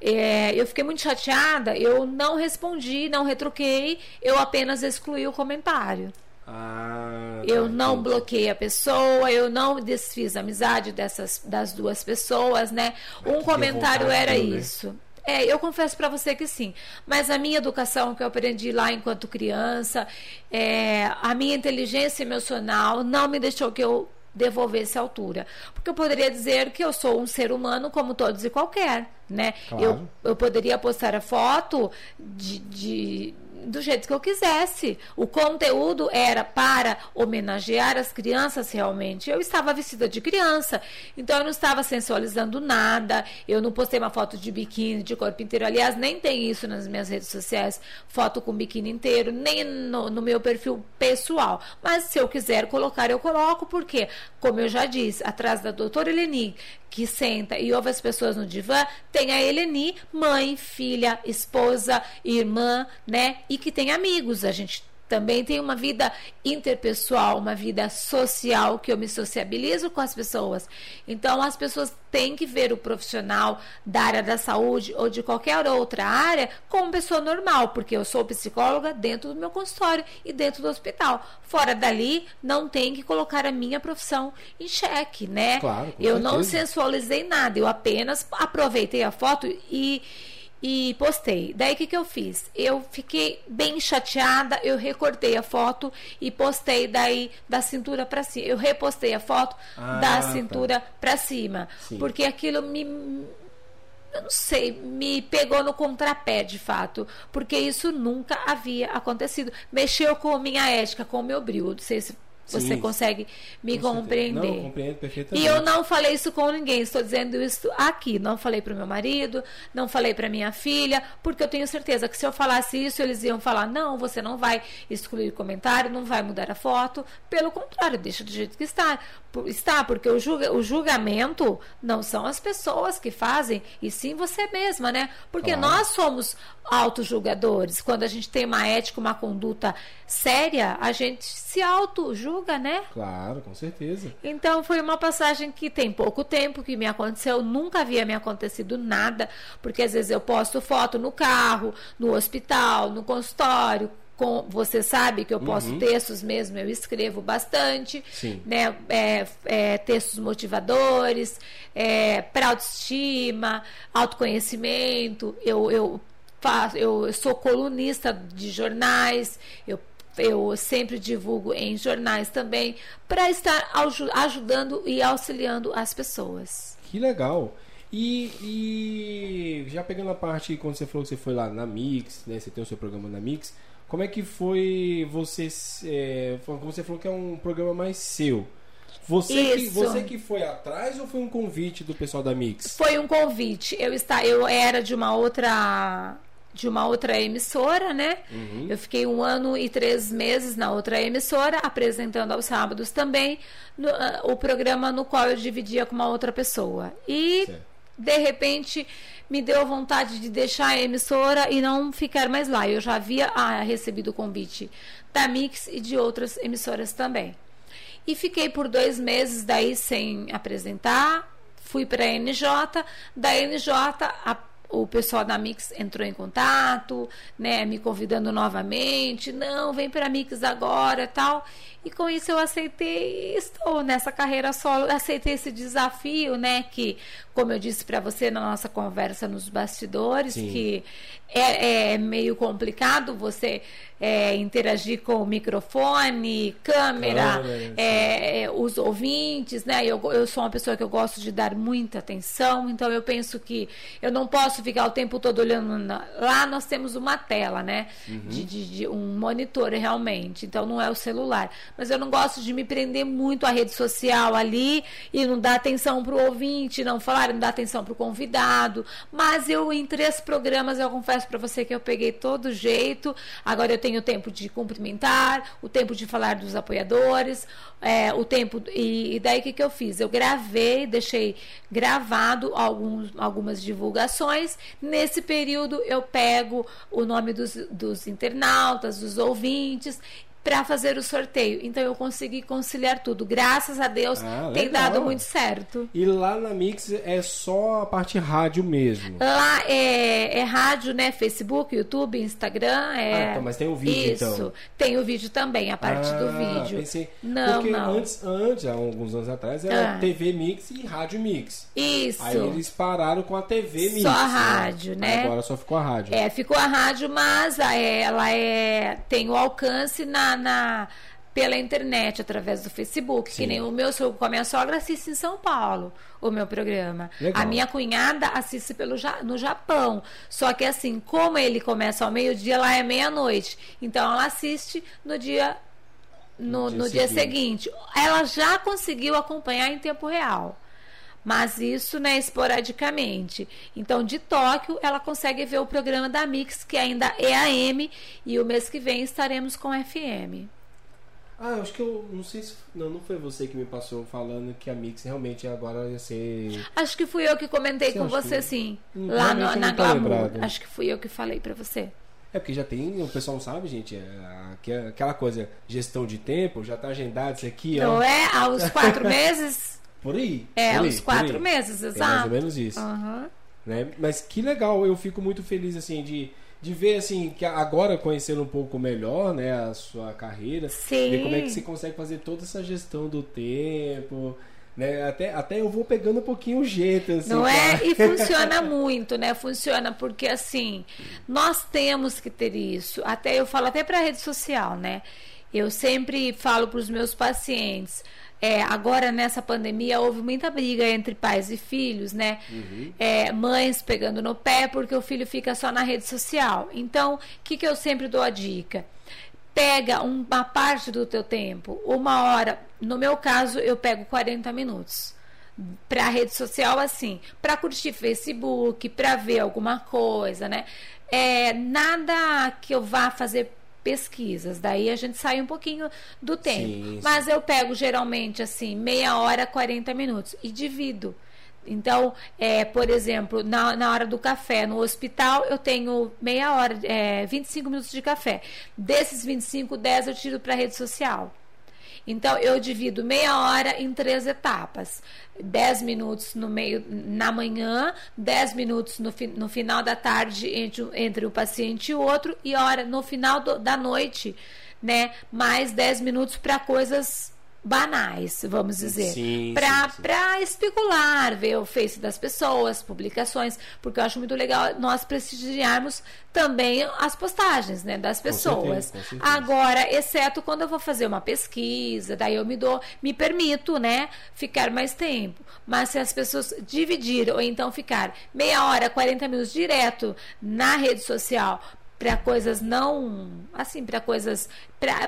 é, eu fiquei muito chateada, eu não respondi, não retruquei, eu apenas excluí o comentário. Ah, eu tá, não entendi. bloqueei a pessoa, eu não desfiz a amizade dessas das duas pessoas, né? Um que comentário vontade era deu, né? isso. É, eu confesso para você que sim. Mas a minha educação que eu aprendi lá enquanto criança, é, a minha inteligência emocional não me deixou que eu devolvesse a altura. Porque eu poderia dizer que eu sou um ser humano como todos e qualquer, né? Claro. Eu, eu poderia postar a foto de, de- do jeito que eu quisesse. O conteúdo era para homenagear as crianças realmente. Eu estava vestida de criança, então eu não estava sensualizando nada. Eu não postei uma foto de biquíni, de corpo inteiro. Aliás, nem tem isso nas minhas redes sociais, foto com biquíni inteiro, nem no, no meu perfil pessoal. Mas se eu quiser colocar, eu coloco, porque, como eu já disse, atrás da doutora Eleni, que senta e ouve as pessoas no divã, tem a Eleni, mãe, filha, esposa, irmã, né? E que tem amigos. A gente também tem uma vida interpessoal, uma vida social, que eu me sociabilizo com as pessoas. Então, as pessoas têm que ver o profissional da área da saúde ou de qualquer outra área como pessoa normal, porque eu sou psicóloga dentro do meu consultório e dentro do hospital. Fora dali, não tem que colocar a minha profissão em xeque, né? Claro, eu não certeza. sensualizei nada, eu apenas aproveitei a foto e, e postei. Daí o que, que eu fiz? Eu fiquei bem chateada, eu recortei a foto e postei daí da cintura para cima. Eu repostei a foto Ah, da tá. cintura para cima, Sim. porque aquilo me eu não sei, me pegou no contrapé de fato, porque isso nunca havia acontecido. Mexeu com a minha ética, com o meu brilho. Não sei se você Sim. consegue me Com certeza. compreender. Não, eu compreendo perfeitamente. E eu não falei isso com ninguém, estou dizendo isso aqui. Não falei para o meu marido, não falei para minha filha, porque eu tenho certeza que se eu falasse isso, eles iam falar: não, você não vai excluir comentário, não vai mudar a foto. Pelo contrário, deixa do jeito que está. Está, porque o, julga- o julgamento não são as pessoas que fazem, e sim você mesma, né? Porque Claro. nós somos autojulgadores. Quando a gente tem uma ética, uma conduta séria, a gente se auto-julga, né? Claro, com certeza. Então foi uma passagem que tem pouco tempo que me aconteceu, nunca havia me acontecido nada, porque às vezes eu posto foto no carro, no hospital, no consultório. Com, você sabe que eu posto textos mesmo, eu escrevo bastante, Sim. né? É, é, textos motivadores, é, para autoestima, autoconhecimento. Eu, eu faço, eu sou colunista de jornais, eu eu sempre divulgo em jornais também para estar aju- ajudando e auxiliando as pessoas. Que legal. E, e já pegando a parte quando você falou que você foi lá na Mix, né? Você tem o seu programa na Mix. Como é que foi você? É, como você falou que é um programa mais seu. Você que, você que foi atrás ou foi um convite do pessoal da Mix? Foi um convite. Eu está, eu era de uma outra de uma outra emissora, né? Eu fiquei um ano e três meses na outra emissora, apresentando aos sábados também no- ah, o programa no qual eu dividia com uma outra pessoa. E Certo. de repente me deu vontade de deixar a emissora e não ficar mais lá. Eu já havia ah, recebido o convite da Mix e de outras emissoras também. E fiquei por dois meses daí sem apresentar. Fui para a NJ. Da NJ, a- o pessoal da Mix entrou em contato, né, me convidando novamente. Não, vem para a Mix agora tal. E com isso eu aceitei e estou nessa carreira solo. Aceitei esse desafio, né, que, como eu disse para você na nossa conversa nos bastidores, Sim. que é, é meio complicado você é, interagir com o microfone, câmera, é, é, os ouvintes, né? Eu, eu sou uma pessoa que eu gosto de dar muita atenção, então eu penso que eu não posso ficar o tempo todo olhando. na- Lá nós temos uma tela, né? Uhum. De, de- de um monitor realmente, então não é o celular. Mas eu não gosto de me prender muito à rede social ali e não dar atenção para o ouvinte, não falar, não dar atenção para o convidado. Mas eu, em três programas, eu confesso para você que eu peguei todo jeito. Agora eu tenho tempo de cumprimentar, o tempo de falar dos apoiadores, é, o tempo. E, e daí o que, que eu fiz? Eu gravei, deixei gravado alguns, algumas divulgações. Nesse período eu pego o nome dos, dos internautas, dos ouvintes para fazer o sorteio. Então eu consegui conciliar tudo. Graças a Deus ah, tem dado muito certo. E lá na Mix é só a parte rádio mesmo? Lá é, é rádio, né? Facebook, YouTube, Instagram. É... Ah, então, mas tem o vídeo Isso. então? Tem o vídeo também, a parte ah, do vídeo. Pensei, não, porque não. Antes, antes, há alguns anos atrás, era ah. TV Mix e Rádio Mix. Isso. Aí eles pararam com a TV Mix. Só a né? rádio, né? né? Agora só ficou a rádio. É, ficou a rádio, mas ela é, tem o alcance na na, pela internet, através do Facebook, Sim. que nem o meu sogro com a minha sogra assiste em São Paulo o meu programa. Legal. A minha cunhada assiste pelo no Japão. Só que assim, como ele começa ao meio-dia, lá é meia-noite. Então ela assiste no dia no, no, dia, no seguinte. dia seguinte. Ela já conseguiu acompanhar em tempo real mas isso né, esporadicamente. Então, de Tóquio, ela consegue ver o programa da Mix, que ainda é AM, e o mês que vem estaremos com FM. Ah, acho que eu não sei se. Não, não foi você que me passou falando que a Mix realmente agora ia ser. Acho que fui eu que comentei você com você, que... sim. Lá no, na Glamour. Acho que fui eu que falei para você. É porque já tem, o pessoal não sabe, gente, é, aquela coisa, gestão de tempo, já tá agendado isso aqui. Não ó. é? Aos quatro (laughs) meses? Por aí. É, por aí, uns quatro meses, exato. É mais ou menos isso. Uhum. Né? Mas que legal, eu fico muito feliz assim de, de ver assim que agora conhecendo um pouco melhor, né, a sua carreira, Sim. ver como é que você consegue fazer toda essa gestão do tempo, né? Até, até eu vou pegando um pouquinho o jeito, assim. Não é? E funciona (laughs) muito, né? Funciona porque, assim, nós temos que ter isso. Até eu falo até para a rede social, né? Eu sempre falo para os meus pacientes, é, agora nessa pandemia houve muita briga entre pais e filhos, né? Uhum. É, mães pegando no pé porque o filho fica só na rede social. Então, o que, que eu sempre dou a dica? Pega uma parte do teu tempo, uma hora. No meu caso, eu pego 40 minutos para rede social assim, para curtir Facebook, para ver alguma coisa, né? É, nada que eu vá fazer pesquisas. Daí a gente sai um pouquinho do tempo. Sim, Mas eu pego geralmente assim, meia hora, 40 minutos e divido. Então, é, por exemplo, na, na hora do café no hospital, eu tenho meia hora, é, 25 minutos de café. Desses 25, 10 eu tiro para rede social. Então, eu divido meia hora em três etapas. 10 minutos no meio na manhã, 10 minutos no, no final da tarde entre, entre o paciente e o outro, e hora no final do, da noite, né? Mais 10 minutos para coisas banais, vamos dizer, para especular, ver o face das pessoas, publicações, porque eu acho muito legal nós prestigiarmos também as postagens, né, das pessoas. Com certeza, com certeza. Agora, exceto quando eu vou fazer uma pesquisa, daí eu me dou, me permito, né, ficar mais tempo. Mas se as pessoas dividirem ou então ficar meia hora, 40 minutos direto na rede social para coisas não, assim, para coisas para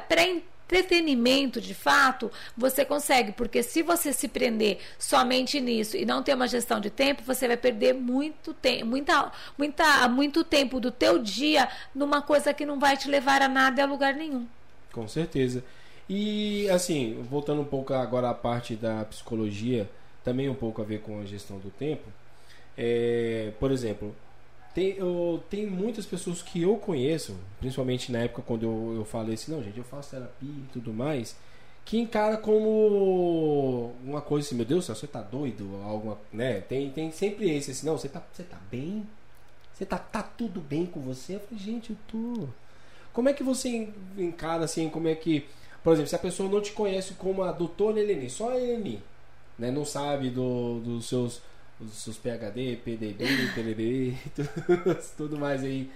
entretenimento de fato, você consegue, porque se você se prender somente nisso e não ter uma gestão de tempo, você vai perder muito tempo, muita, muita, muito tempo do teu dia numa coisa que não vai te levar a nada e a lugar nenhum. Com certeza. E assim, voltando um pouco agora à parte da psicologia, também um pouco a ver com a gestão do tempo. É, por exemplo, tem, eu, tem muitas pessoas que eu conheço, principalmente na época quando eu, eu falei assim, não, gente, eu faço terapia e tudo mais, que encara como uma coisa assim, meu Deus, você tá doido? Alguma, né? Tem, tem sempre esse assim, não, você tá, você tá bem? Você tá, tá tudo bem com você? Eu falei, gente, eu tô. Como é que você encara assim, como é que. Por exemplo, se a pessoa não te conhece como a doutora Eleni, só a Eleni, né? Não sabe do, dos seus os seus PHD, PDB, PDB, (laughs) tudo, tudo mais aí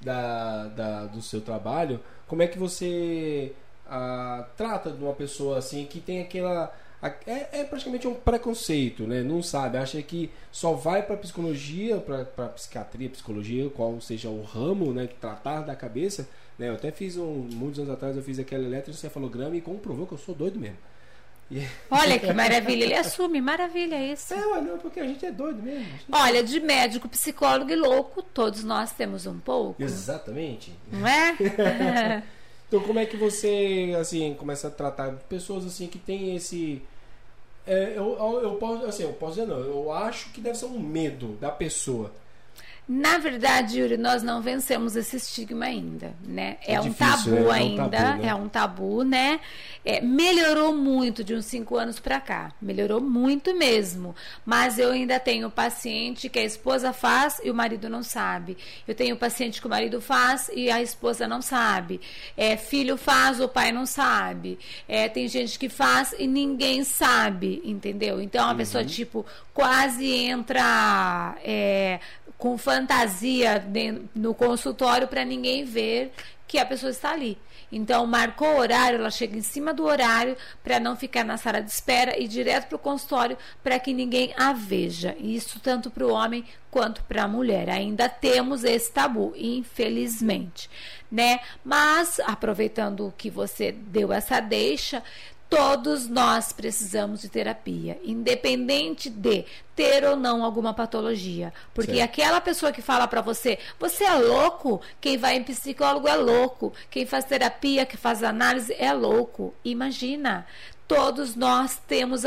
da, da, do seu trabalho, como é que você ah, trata de uma pessoa assim que tem aquela. É, é, praticamente um preconceito, né? Não sabe, acha que só vai para psicologia, para psiquiatria, psicologia, qual seja o ramo, né? Tratar da cabeça. Né? Eu até fiz um, muitos anos atrás, eu fiz aquele eletroencefalograma e comprovou que eu sou doido mesmo. Olha que maravilha, ele assume, maravilha isso. É, mas não, porque a gente é doido mesmo. Olha, de médico, psicólogo e louco, todos nós temos um pouco. Exatamente. Não é? (laughs) então, como é que você, assim, começa a tratar pessoas, assim, que tem esse... É, eu, eu, eu, posso, assim, eu posso dizer não, eu acho que deve ser um medo da pessoa. Na verdade, Yuri, nós não vencemos esse estigma ainda, né? É, é um difícil, tabu né? ainda, é um tabu, né? É um tabu, né? É, melhorou muito de uns cinco anos para cá, melhorou muito mesmo. Mas eu ainda tenho paciente que a esposa faz e o marido não sabe. Eu tenho paciente que o marido faz e a esposa não sabe. É, filho faz, o pai não sabe. É, tem gente que faz e ninguém sabe, entendeu? Então a uhum. pessoa tipo quase entra é, com fantasia no consultório para ninguém ver que a pessoa está ali. Então, marcou o horário, ela chega em cima do horário para não ficar na sala de espera e direto para o consultório para que ninguém a veja. Isso tanto para o homem quanto para a mulher. Ainda temos esse tabu, infelizmente, né? Mas aproveitando que você deu essa deixa, Todos nós precisamos de terapia, independente de ter ou não alguma patologia. Porque certo. aquela pessoa que fala para você, você é louco, quem vai em psicólogo é louco, quem faz terapia, que faz análise é louco. Imagina, todos nós temos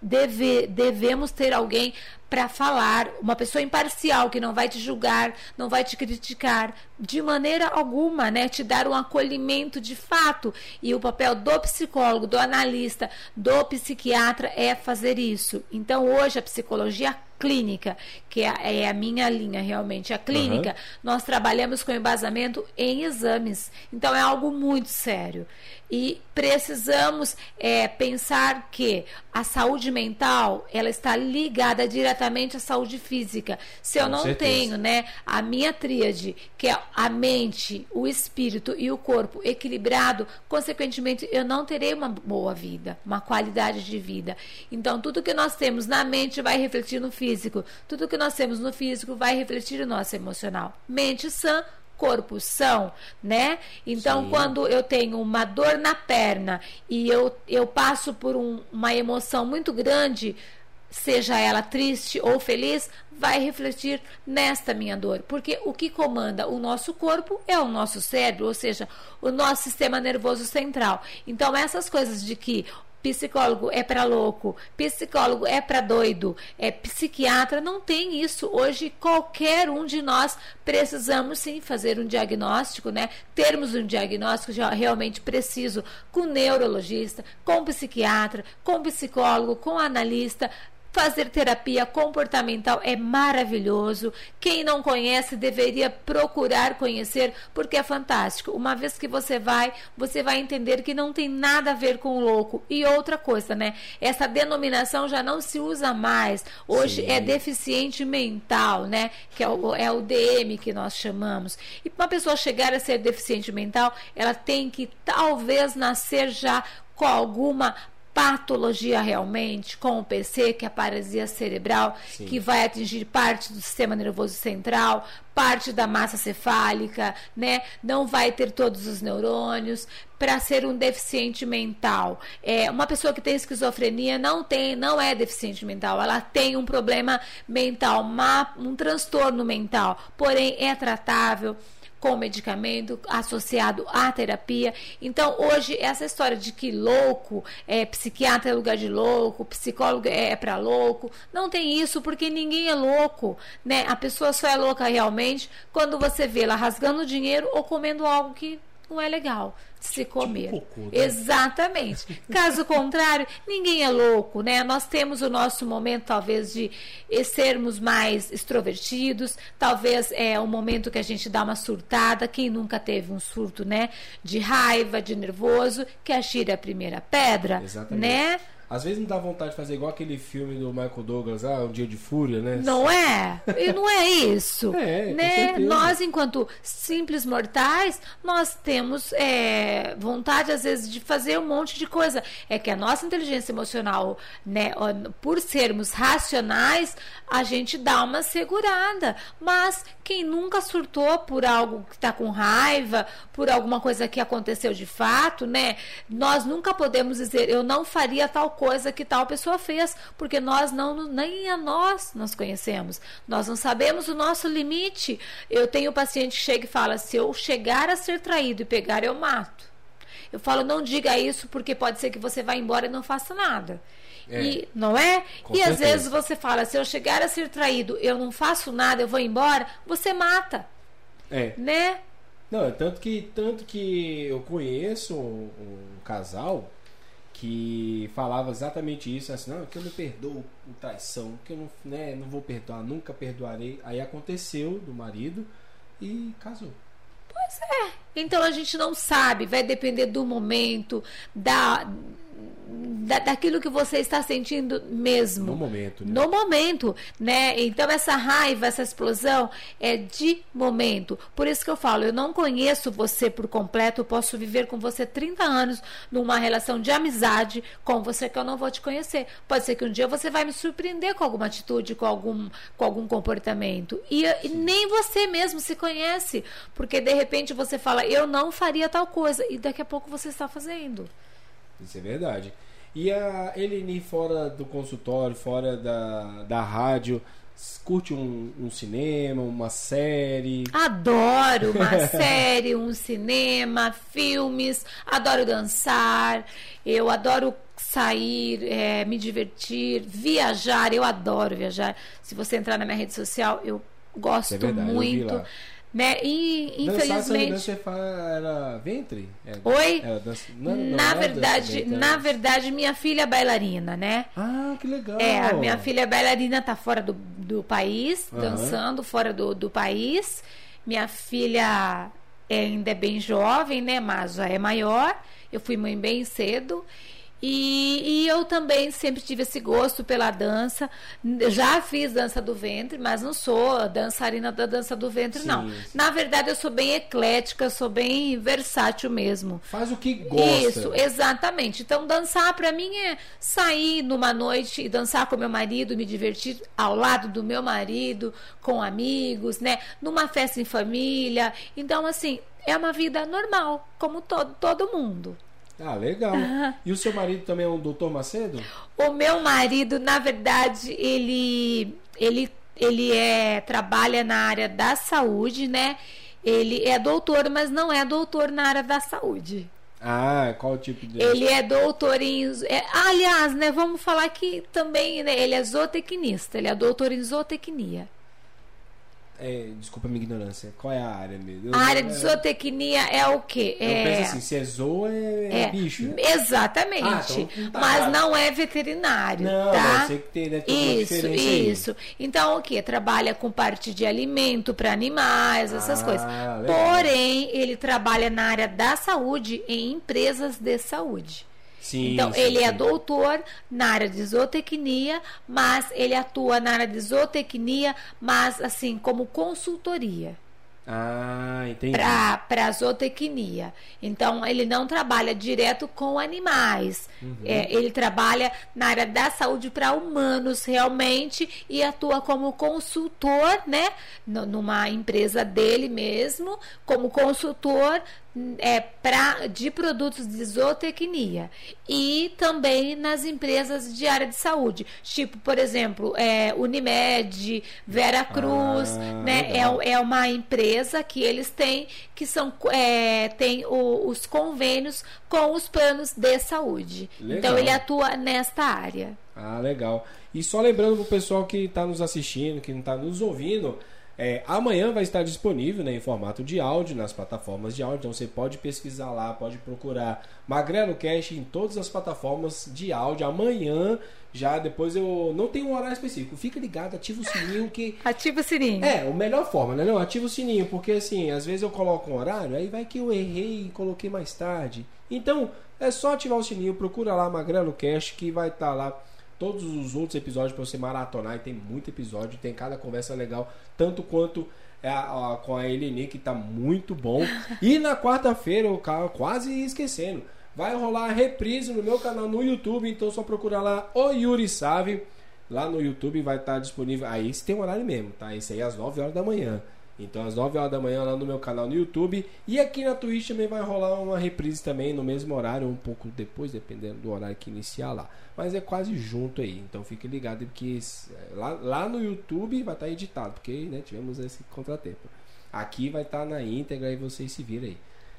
deve, devemos ter alguém para falar, uma pessoa imparcial que não vai te julgar, não vai te criticar de maneira alguma, né? Te dar um acolhimento de fato. E o papel do psicólogo, do analista, do psiquiatra é fazer isso. Então, hoje a psicologia clínica, que é, é a minha linha realmente, a clínica, uhum. nós trabalhamos com embasamento em exames. Então é algo muito sério. E precisamos é, pensar que a saúde mental ela está ligada diretamente à saúde física. Se eu com não certeza. tenho né, a minha tríade, que é a mente, o espírito e o corpo equilibrado, consequentemente eu não terei uma boa vida, uma qualidade de vida. Então tudo que nós temos na mente vai refletir no físico físico. Tudo que nós temos no físico vai refletir no nosso emocional. Mente sã, corpo são, né? Então, Sim. quando eu tenho uma dor na perna e eu, eu passo por um, uma emoção muito grande, seja ela triste ou feliz, vai refletir nesta minha dor. Porque o que comanda o nosso corpo é o nosso cérebro, ou seja, o nosso sistema nervoso central. Então, essas coisas de que psicólogo é para louco, psicólogo é para doido, é psiquiatra, não tem isso. Hoje qualquer um de nós precisamos sim fazer um diagnóstico, né? Termos um diagnóstico já realmente preciso com neurologista, com psiquiatra, com psicólogo, com analista, Fazer terapia comportamental é maravilhoso. Quem não conhece deveria procurar conhecer, porque é fantástico. Uma vez que você vai, você vai entender que não tem nada a ver com o louco. E outra coisa, né? Essa denominação já não se usa mais. Hoje Sim. é deficiente mental, né? Que é o, é o DM que nós chamamos. E para uma pessoa chegar a ser deficiente mental, ela tem que talvez nascer já com alguma patologia realmente, com o PC, que é a paralisia cerebral, Sim. que vai atingir parte do sistema nervoso central, parte da massa cefálica, né? Não vai ter todos os neurônios para ser um deficiente mental. É, uma pessoa que tem esquizofrenia não tem, não é deficiente mental, ela tem um problema mental, uma, um transtorno mental, porém é tratável com medicamento associado à terapia. Então, hoje, essa história de que louco, é, psiquiatra é lugar de louco, psicólogo é, é para louco, não tem isso, porque ninguém é louco, né? A pessoa só é louca realmente quando você vê ela rasgando dinheiro ou comendo algo que não é legal de se tipo comer. Tipo cocô, né? Exatamente. Caso contrário, (laughs) ninguém é louco, né? Nós temos o nosso momento, talvez, de sermos mais extrovertidos, talvez é o momento que a gente dá uma surtada. Quem nunca teve um surto, né? De raiva, de nervoso, que atire a primeira pedra, Exatamente. né? Às vezes me dá vontade de fazer igual aquele filme do Michael Douglas, ah, Um Dia de Fúria, né? Não é? E não é isso. (laughs) é, né? Nós, enquanto simples mortais, nós temos é, vontade, às vezes, de fazer um monte de coisa. É que a nossa inteligência emocional, né, por sermos racionais, a gente dá uma segurada. Mas quem nunca surtou por algo que está com raiva, por alguma coisa que aconteceu de fato, né? Nós nunca podemos dizer, eu não faria tal coisa que tal pessoa fez, porque nós não, nem a nós nós conhecemos. Nós não sabemos o nosso limite. Eu tenho um paciente que chega e fala: se eu chegar a ser traído e pegar, eu mato. Eu falo, não diga isso porque pode ser que você vá embora e não faça nada. É. E, não é? Com e certeza. às vezes você fala, se eu chegar a ser traído, eu não faço nada, eu vou embora, você mata. É. Né? Não, é tanto que, tanto que eu conheço um, um casal que falava exatamente isso, assim, não, que eu não perdoo o traição, que eu não, né, não vou perdoar, nunca perdoarei. Aí aconteceu do marido e casou. Pois é. Então a gente não sabe, vai depender do momento, da da, daquilo que você está sentindo mesmo. No momento, né? No momento, né? Então essa raiva, essa explosão é de momento. Por isso que eu falo, eu não conheço você por completo, eu posso viver com você 30 anos numa relação de amizade com você que eu não vou te conhecer. Pode ser que um dia você vai me surpreender com alguma atitude, com algum, com algum comportamento. E, e nem você mesmo se conhece, porque de repente você fala, eu não faria tal coisa, e daqui a pouco você está fazendo. Isso é verdade. E a Eleni, fora do consultório, fora da, da rádio, curte um, um cinema, uma série? Adoro uma (laughs) série, um cinema, filmes, adoro dançar, eu adoro sair, é, me divertir, viajar, eu adoro viajar. Se você entrar na minha rede social, eu gosto é verdade, muito. Né? E infelizmente. Dançar, você era ventre? Era, é, Oi? Era dança, não, não na verdade, ventre, na verdade, minha filha é bailarina, né? Ah, que legal. É, a minha filha é bailarina, tá fora do, do país, uhum. dançando fora do, do país. Minha filha é, ainda é bem jovem, né? Mas já é maior. Eu fui mãe bem cedo. E, e, eu também sempre tive esse gosto pela dança. Já fiz dança do ventre, mas não sou dançarina da dança do ventre, sim, não. Sim. Na verdade, eu sou bem eclética, sou bem versátil mesmo. Faz o que gosta. Isso, exatamente. Então, dançar para mim é sair numa noite e dançar com meu marido, me divertir ao lado do meu marido, com amigos, né? Numa festa em família. Então, assim, é uma vida normal, como todo, todo mundo. Ah, legal. E o seu marido também é um doutor Macedo? O meu marido, na verdade, ele ele ele é trabalha na área da saúde, né? Ele é doutor, mas não é doutor na área da saúde. Ah, qual tipo de. Ele é doutor em. É, aliás, né, vamos falar que também né, ele é zootecnista, ele é doutor em zootecnia. É, desculpa a minha ignorância. Qual é a área mesmo? a área de zootecnia é o quê? Eu é... penso assim, se é zoa, é, é bicho. Exatamente. Ah, então, tá Mas não é veterinário, não, tá? Sei que tem, deve ter isso, isso. Aí. Então, o que? Trabalha com parte de alimento para animais, essas ah, coisas. Legal. Porém, ele trabalha na área da saúde em empresas de saúde. Sim, então, sim, ele é sim. é doutor na área de zootecnia, mas ele atua na área de zootecnia, mas assim, como consultoria. Ah, entendi. Para zootecnia. Então, ele não trabalha direto com animais. Uhum. É, ele trabalha na área da saúde para humanos, realmente, e atua como consultor, né? Numa empresa dele mesmo, como consultor é, pra, de produtos de zootecnia e também nas empresas de área de saúde, tipo, por exemplo, é, Unimed, Vera Cruz, ah, né? É, é uma empresa que eles têm que são é, tem o, os convênios com os planos de saúde. Legal. Então ele atua nesta área. Ah, legal. E só lembrando para o pessoal que está nos assistindo, que não está nos ouvindo, é, amanhã vai estar disponível né, em formato de áudio nas plataformas de áudio. Então você pode pesquisar lá, pode procurar Magrelo Cash em todas as plataformas de áudio. Amanhã, já depois eu não tenho um horário específico. Fica ligado, ativa o sininho que. Ativa o sininho. É, a melhor forma, né? Não, ativa o sininho, porque assim, às vezes eu coloco um horário, aí vai que eu errei e coloquei mais tarde. Então, é só ativar o sininho, procura lá Magrelo Cash que vai estar lá todos os outros episódios para você maratonar. E tem muito episódio, tem cada conversa legal, tanto quanto a, a, com a Eleni, que tá muito bom. (laughs) E na quarta-feira, eu quase esquecendo, vai rolar a reprise no meu canal no YouTube. Então só procurar lá o Yuri Save. Lá no YouTube vai estar disponível. Aí esse tem um horário mesmo, tá? Isso aí às 9 horas da manhã. Então, às 9 horas da manhã, lá no meu canal no YouTube. E aqui na Twitch também vai rolar uma reprise também no mesmo horário, um pouco depois, dependendo do horário que iniciar lá. Mas é quase junto aí. Então, fique ligado, porque é, lá, lá no YouTube vai estar editado, porque né, tivemos esse contratempo. Aqui vai estar na íntegra e vocês se viram aí.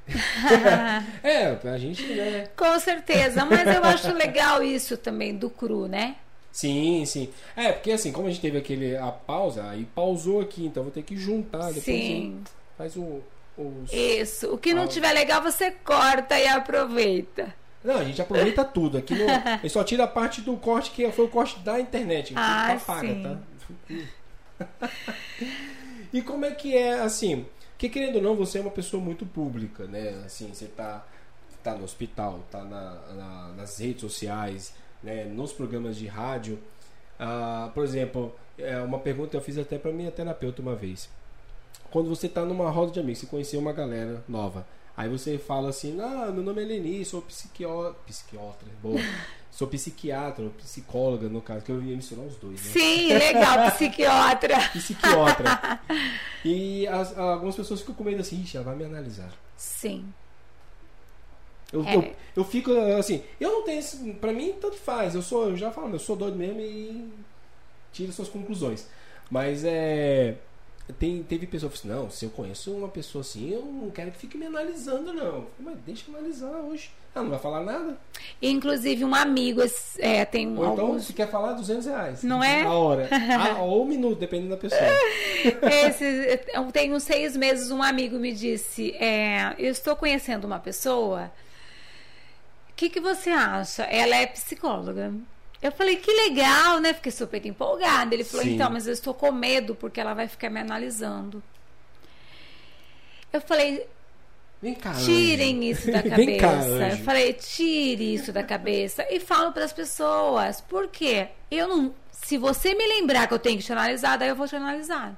(laughs) é, a gente, né? Com certeza, mas eu acho legal isso também do cru, né? Sim, sim. É, porque assim, como a gente teve aquele a pausa, aí pausou aqui, então vou ter que juntar depois. Sim. Faz o os... Isso. O que não tiver legal, você corta e aproveita. Não, a gente aproveita tudo. Aqui no, (laughs) ele só tira a parte do corte que foi o corte da internet. Ah, tá paga, (laughs) tá? e como é que é, assim, que querendo ou não, você é uma pessoa muito pública, né? Assim, você tá, tá no hospital, tá na, na nas redes sociais, né? nos programas de rádio. Ah, por exemplo, é uma pergunta eu fiz até para minha terapeuta uma vez. Quando você tá numa roda de amigos, você conheceu uma galera nova. Aí você fala assim, ah, meu nome é Leni, sou psiquiatra, psiquiatra, boa. (laughs) Sou psiquiatra, ou psicóloga, no caso, que eu ia misturar os dois, né? Sim, legal, (laughs) psiquiatra. psiquiatra. (laughs) E as, algumas pessoas ficam com medo assim, já vai me analisar. Sim. Eu, é. eu, eu, fico assim, eu não tenho pra mim tanto faz, eu sou, eu já falo, eu sou doido mesmo e tiro suas conclusões. Mas é tem, teve pessoas que assim, não, se eu conheço uma pessoa assim, eu não quero que fique me analisando, não. Mas deixa eu analisar hoje. Ah, não vai falar nada? Inclusive, um amigo é, tem Ou então, alguns... se quer falar, 200 reais. Não é? A hora. (laughs) ah, ou um minuto, dependendo da pessoa. (laughs) Esse, tem uns seis meses, um amigo me disse, é, eu estou conhecendo uma pessoa... O que, que você acha? Ela é psicóloga. Eu falei, que legal, né? Fiquei super empolgada. Ele falou, Sim. então, mas eu estou com medo porque ela vai ficar me analisando. Eu falei, cá, tirem isso da (laughs) cabeça. Cá, eu falei, tire isso da cabeça e falo para as pessoas. Por quê? Eu não. Se você me lembrar que eu tenho que te analisar, daí eu vou te analisar.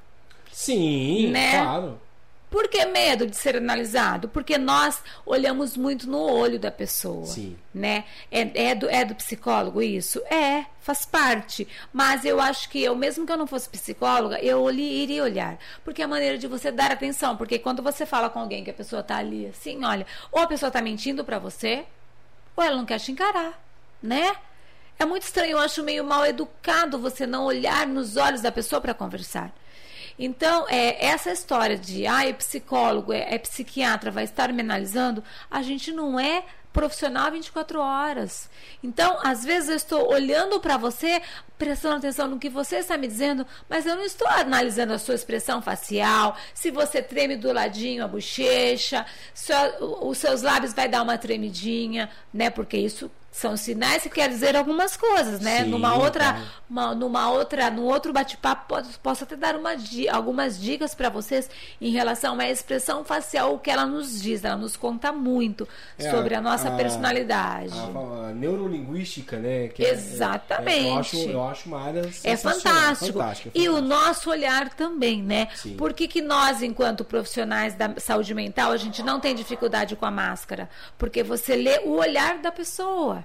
Sim, né? claro. Por que medo de ser analisado? Porque nós olhamos muito no olho da pessoa. Sim. Né? É, é, do, é do psicólogo isso? É, faz parte. Mas eu acho que eu, mesmo que eu não fosse psicóloga, eu iria olhar. Porque é a maneira de você dar atenção. Porque quando você fala com alguém que a pessoa está ali assim, olha, ou a pessoa está mentindo para você, ou ela não quer te encarar, né? É muito estranho, eu acho meio mal educado você não olhar nos olhos da pessoa para conversar. Então, é, essa história de, ah, é psicólogo, é, é psiquiatra, vai estar me analisando, a gente não é profissional 24 horas. Então, às vezes eu estou olhando para você, prestando atenção no que você está me dizendo, mas eu não estou analisando a sua expressão facial, se você treme do ladinho a bochecha, se os seus lábios vai dar uma tremidinha, né? Porque isso são sinais que quer dizer algumas coisas, né? Sim, numa outra, uma, numa outra, no outro bate-papo posso até dar uma, algumas dicas para vocês em relação à expressão facial, o que ela nos diz, ela nos conta muito é, sobre a, a nossa a, personalidade. A, a, neurolinguística, né? É, Exatamente. É, eu, acho, eu acho uma área é fantástico. fantástico. E o nosso olhar também, né? Sim. Por que, que nós, enquanto profissionais da saúde mental, a gente não tem dificuldade com a máscara? Porque você lê o olhar da pessoa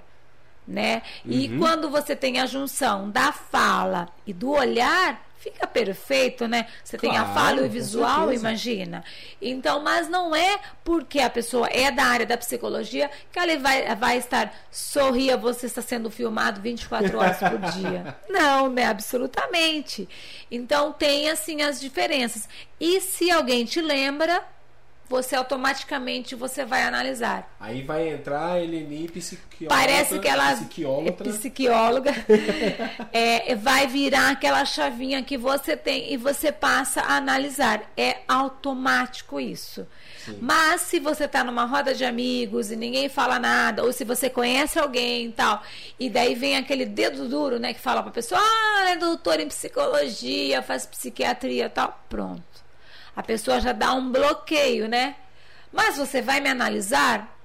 né? E uhum. quando você tem a junção da fala e do olhar, fica perfeito, né? Você claro, tem a fala e o visual, imagina. Então, mas não é porque a pessoa é da área da psicologia que ela vai, vai estar sorria, você está sendo filmado 24 horas por dia. (laughs) Não, né? Absolutamente. Então, tem assim as diferenças. E se alguém te lembra, você automaticamente você vai analisar. Aí vai entrar Eleni psiquiatra. Parece que ela é psicóloga. (laughs) é, vai virar aquela chavinha que você tem e você passa a analisar. É automático isso. Sim. Mas se você está numa roda de amigos e ninguém fala nada, ou se você conhece alguém e tal, e daí vem aquele dedo duro, né, que fala para a pessoa: "Ah, é doutor em psicologia, faz psiquiatria", tal, pronto a pessoa já dá um bloqueio, né? Mas você vai me analisar?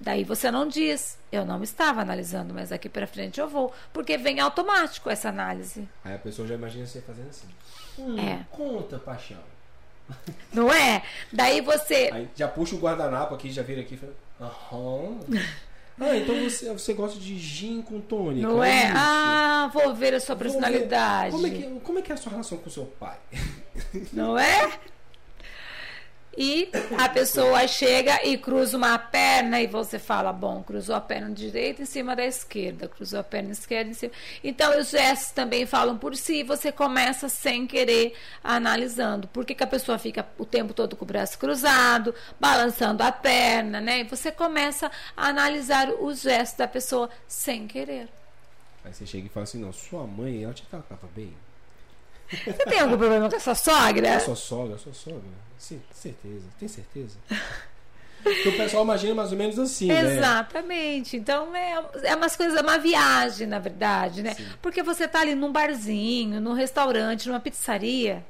Daí você não diz, eu não estava analisando, mas aqui para frente eu vou, porque vem automático essa análise. Aí a pessoa já imagina você fazendo assim. Hum, é. Conta, paixão. Não é? Daí você. Aí já puxa o guardanapo aqui, já vira aqui e fala. Aham. Ah, então você, você gosta de gin com tônica. Não é? é? Ah, vou ver a sua personalidade. Como é, que, como é que é a sua relação com o seu pai? Não é? E a pessoa chega e cruza uma perna e você fala, bom, cruzou a perna direita em cima da esquerda, cruzou a perna esquerda em cima. Então os gestos também falam por si, você começa sem querer analisando. Por que, que a pessoa fica o tempo todo com o braço cruzado, balançando a perna, né? E você começa a analisar os gestos da pessoa sem querer. Aí você chega e fala assim, não, sua mãe, ela te tratava bem. Você tem algum problema com a sua sogra? A sua sogra, a sua sogra. Sim, certeza. Tem certeza? Porque o pessoal imagina mais ou menos assim, né? Exatamente. Né? Então é, é umas coisas, é uma viagem, na verdade, né? Sim. Porque você tá ali num barzinho, num restaurante, numa pizzaria.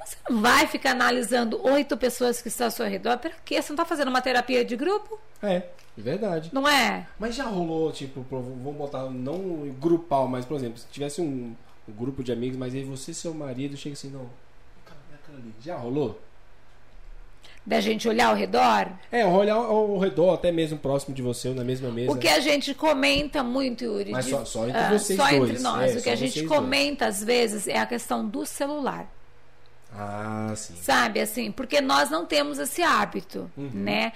Você não vai ficar analisando oito pessoas que estão ao seu redor. Para quê? Você não está fazendo uma terapia de grupo? É, é verdade. Não é? Mas já rolou, tipo, vamos botar, não grupal, mas, por exemplo, se tivesse um, um grupo de amigos, mas aí você e seu marido chega assim, não. Já rolou? Da gente olhar ao redor? É, olhar ao redor, até mesmo próximo de você, ou na mesma mesa. O que a gente comenta muito, Yuri. Mas só, só entre uh, vocês Só dois. entre nós. É, o que a gente comenta, dois. às vezes, é a questão do celular. Ah, sim. Sabe, assim, porque nós não temos esse hábito, uhum. né?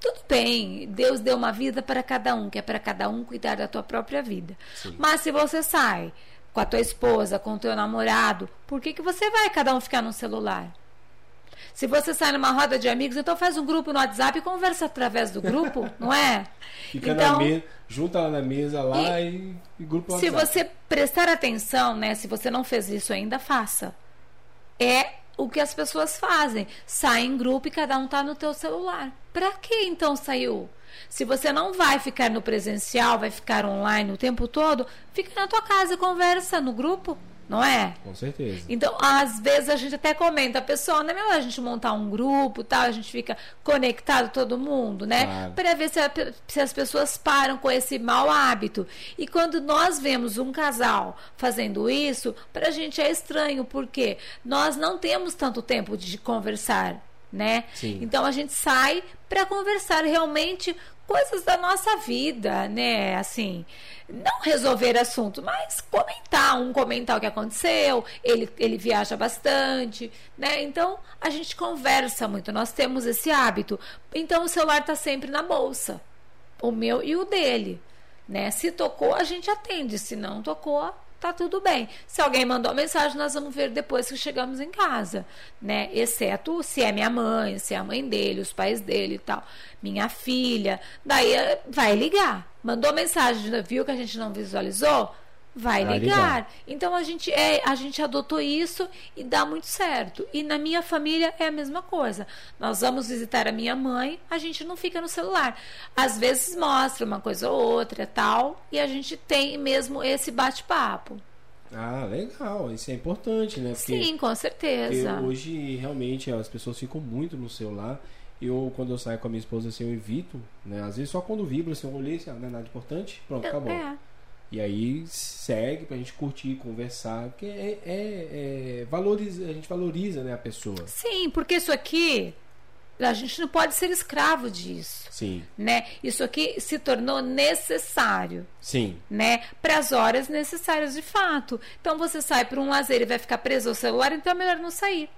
Tudo bem, Deus deu uma vida para cada um, que é para cada um cuidar da tua própria vida. Sim. Mas se você sai com a tua esposa, com o teu namorado, por que, que você vai cada um ficar no celular? Se você sai numa roda de amigos, então faz um grupo no WhatsApp e conversa através do grupo, (laughs) não é? Fica então, na mesa, junta lá na mesa lá e, e, e grupo no Se você prestar atenção, né? Se você não fez isso ainda, faça. É o que as pessoas fazem. Sai em grupo e cada um tá no teu celular. Para que então saiu? Se você não vai ficar no presencial, vai ficar online o tempo todo, fica na tua casa e conversa no grupo não é? Com certeza. Então, às vezes a gente até comenta, pessoal, não é melhor a gente montar um grupo, tal, a gente fica conectado todo mundo, né? Claro. Para ver se, a, se, as pessoas param com esse mau hábito. E quando nós vemos um casal fazendo isso, para a gente é estranho, porque nós não temos tanto tempo de conversar, né? Sim. Então a gente sai para conversar realmente coisas da nossa vida, né? Assim, não resolver assunto, mas comentar, um comentar o que aconteceu, ele, ele viaja bastante, né? Então a gente conversa muito, nós temos esse hábito. Então o celular está sempre na bolsa, o meu e o dele, né? Se tocou, a gente atende, se não tocou, tá tudo bem. Se alguém mandou mensagem, nós vamos ver depois que chegamos em casa, né? Exceto se é minha mãe, se é a mãe dele, os pais dele e tal, minha filha, daí eh, vai ligar. Mandou mensagem, viu que a gente não visualizou? Vai, ligar. ligar. Então a gente é, a gente adotou isso e dá muito certo. E na minha família é a mesma coisa. Nós vamos visitar a minha mãe, a gente não fica no celular. Às vezes mostra uma coisa ou outra, tal, e a gente tem mesmo esse bate-papo. Ah, legal. Isso é importante, né? Porque, Sim, com certeza. hoje realmente as pessoas ficam muito no celular. Eu, quando eu saio com a minha esposa, assim, eu evito, né? Às vezes só quando vibra, assim, eu olhei, assim, ah, não é nada importante, pronto, acabou. É. E aí segue pra gente curtir, conversar, porque é, é, é valoriza, a gente valoriza né, a pessoa. Sim, porque isso aqui a gente não pode ser escravo disso. Sim. Né? Isso aqui se tornou necessário. Sim. Né? Para as horas necessárias de fato. Então você sai para um lazer e vai ficar preso ao celular, então é melhor não sair.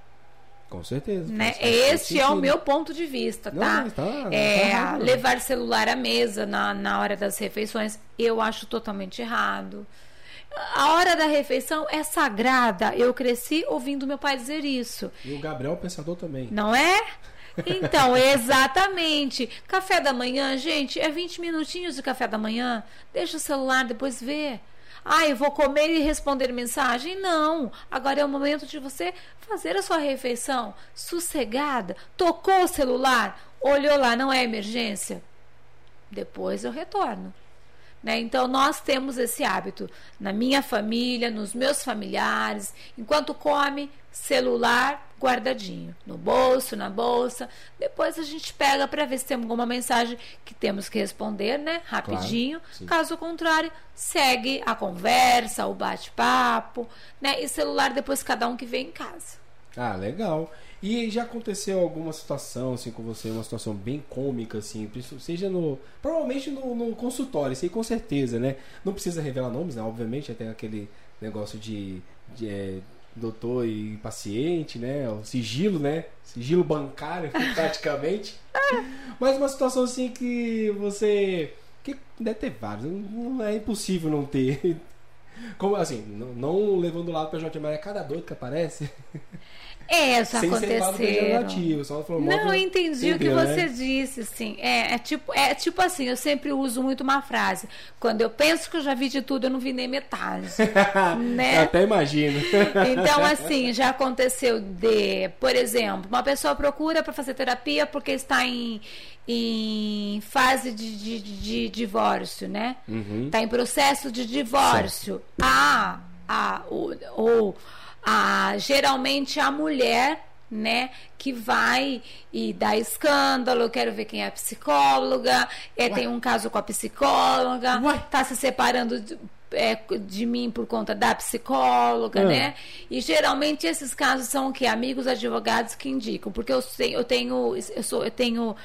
Com certeza. Né? Esse é o meu ponto de vista, tá? Não, tá, é, tá levar celular à mesa na, na hora das refeições, eu acho totalmente errado. A hora da refeição é sagrada. Eu cresci ouvindo meu pai dizer isso. E o Gabriel, o pensador também. Não é? Então, (laughs) exatamente. Café da manhã, gente, é 20 minutinhos de café da manhã. Deixa o celular, depois vê. Ah, eu vou comer e responder mensagem? Não. Agora é o momento de você fazer a sua refeição sossegada. Tocou o celular, olhou lá, não é emergência? Depois eu retorno. Né? Então, nós temos esse hábito na minha família, nos meus familiares. Enquanto come, celular guardadinho no bolso, na bolsa. Depois a gente pega para ver se tem alguma mensagem que temos que responder, né? Rapidinho. Claro, Caso contrário, segue a conversa, o bate-papo, né? E celular depois cada um que vem em casa. Ah, legal. E já aconteceu alguma situação assim com você, uma situação bem cômica assim, seja no, provavelmente no, no consultório, aí com certeza, né? Não precisa revelar nomes, né? Obviamente, até aquele negócio de, de é, doutor e paciente, né? O sigilo, né? Sigilo bancário, (laughs) praticamente. Mas uma situação assim que você. que deve ter vários, não é impossível não ter. (laughs) Como assim, não, não levando o lado pra Joaquim, mas é cada doido que aparece. (laughs) É, já Sem aconteceu. Não, entendi o que você né? disse, sim. É, é, tipo, é tipo assim, eu sempre uso muito uma frase. Quando eu penso que eu já vi de tudo, eu não vi nem metade. (laughs) né? Eu até imagino. (laughs) então, assim, já aconteceu de, por exemplo, uma pessoa procura para fazer terapia porque está em, em fase de, de, de divórcio, né? Está uhum. Tá em processo de divórcio. Certo. Ah, ah, ou, ou a, geralmente a mulher né, que vai e dá escândalo, quero ver quem é a psicóloga, é, tem um caso com a psicóloga, Ué? tá se separando de, é, de mim por conta da psicóloga, hum. né? E geralmente esses casos são o que amigos advogados que indicam, porque eu tenho, eu tenho, eu sou, eu tenho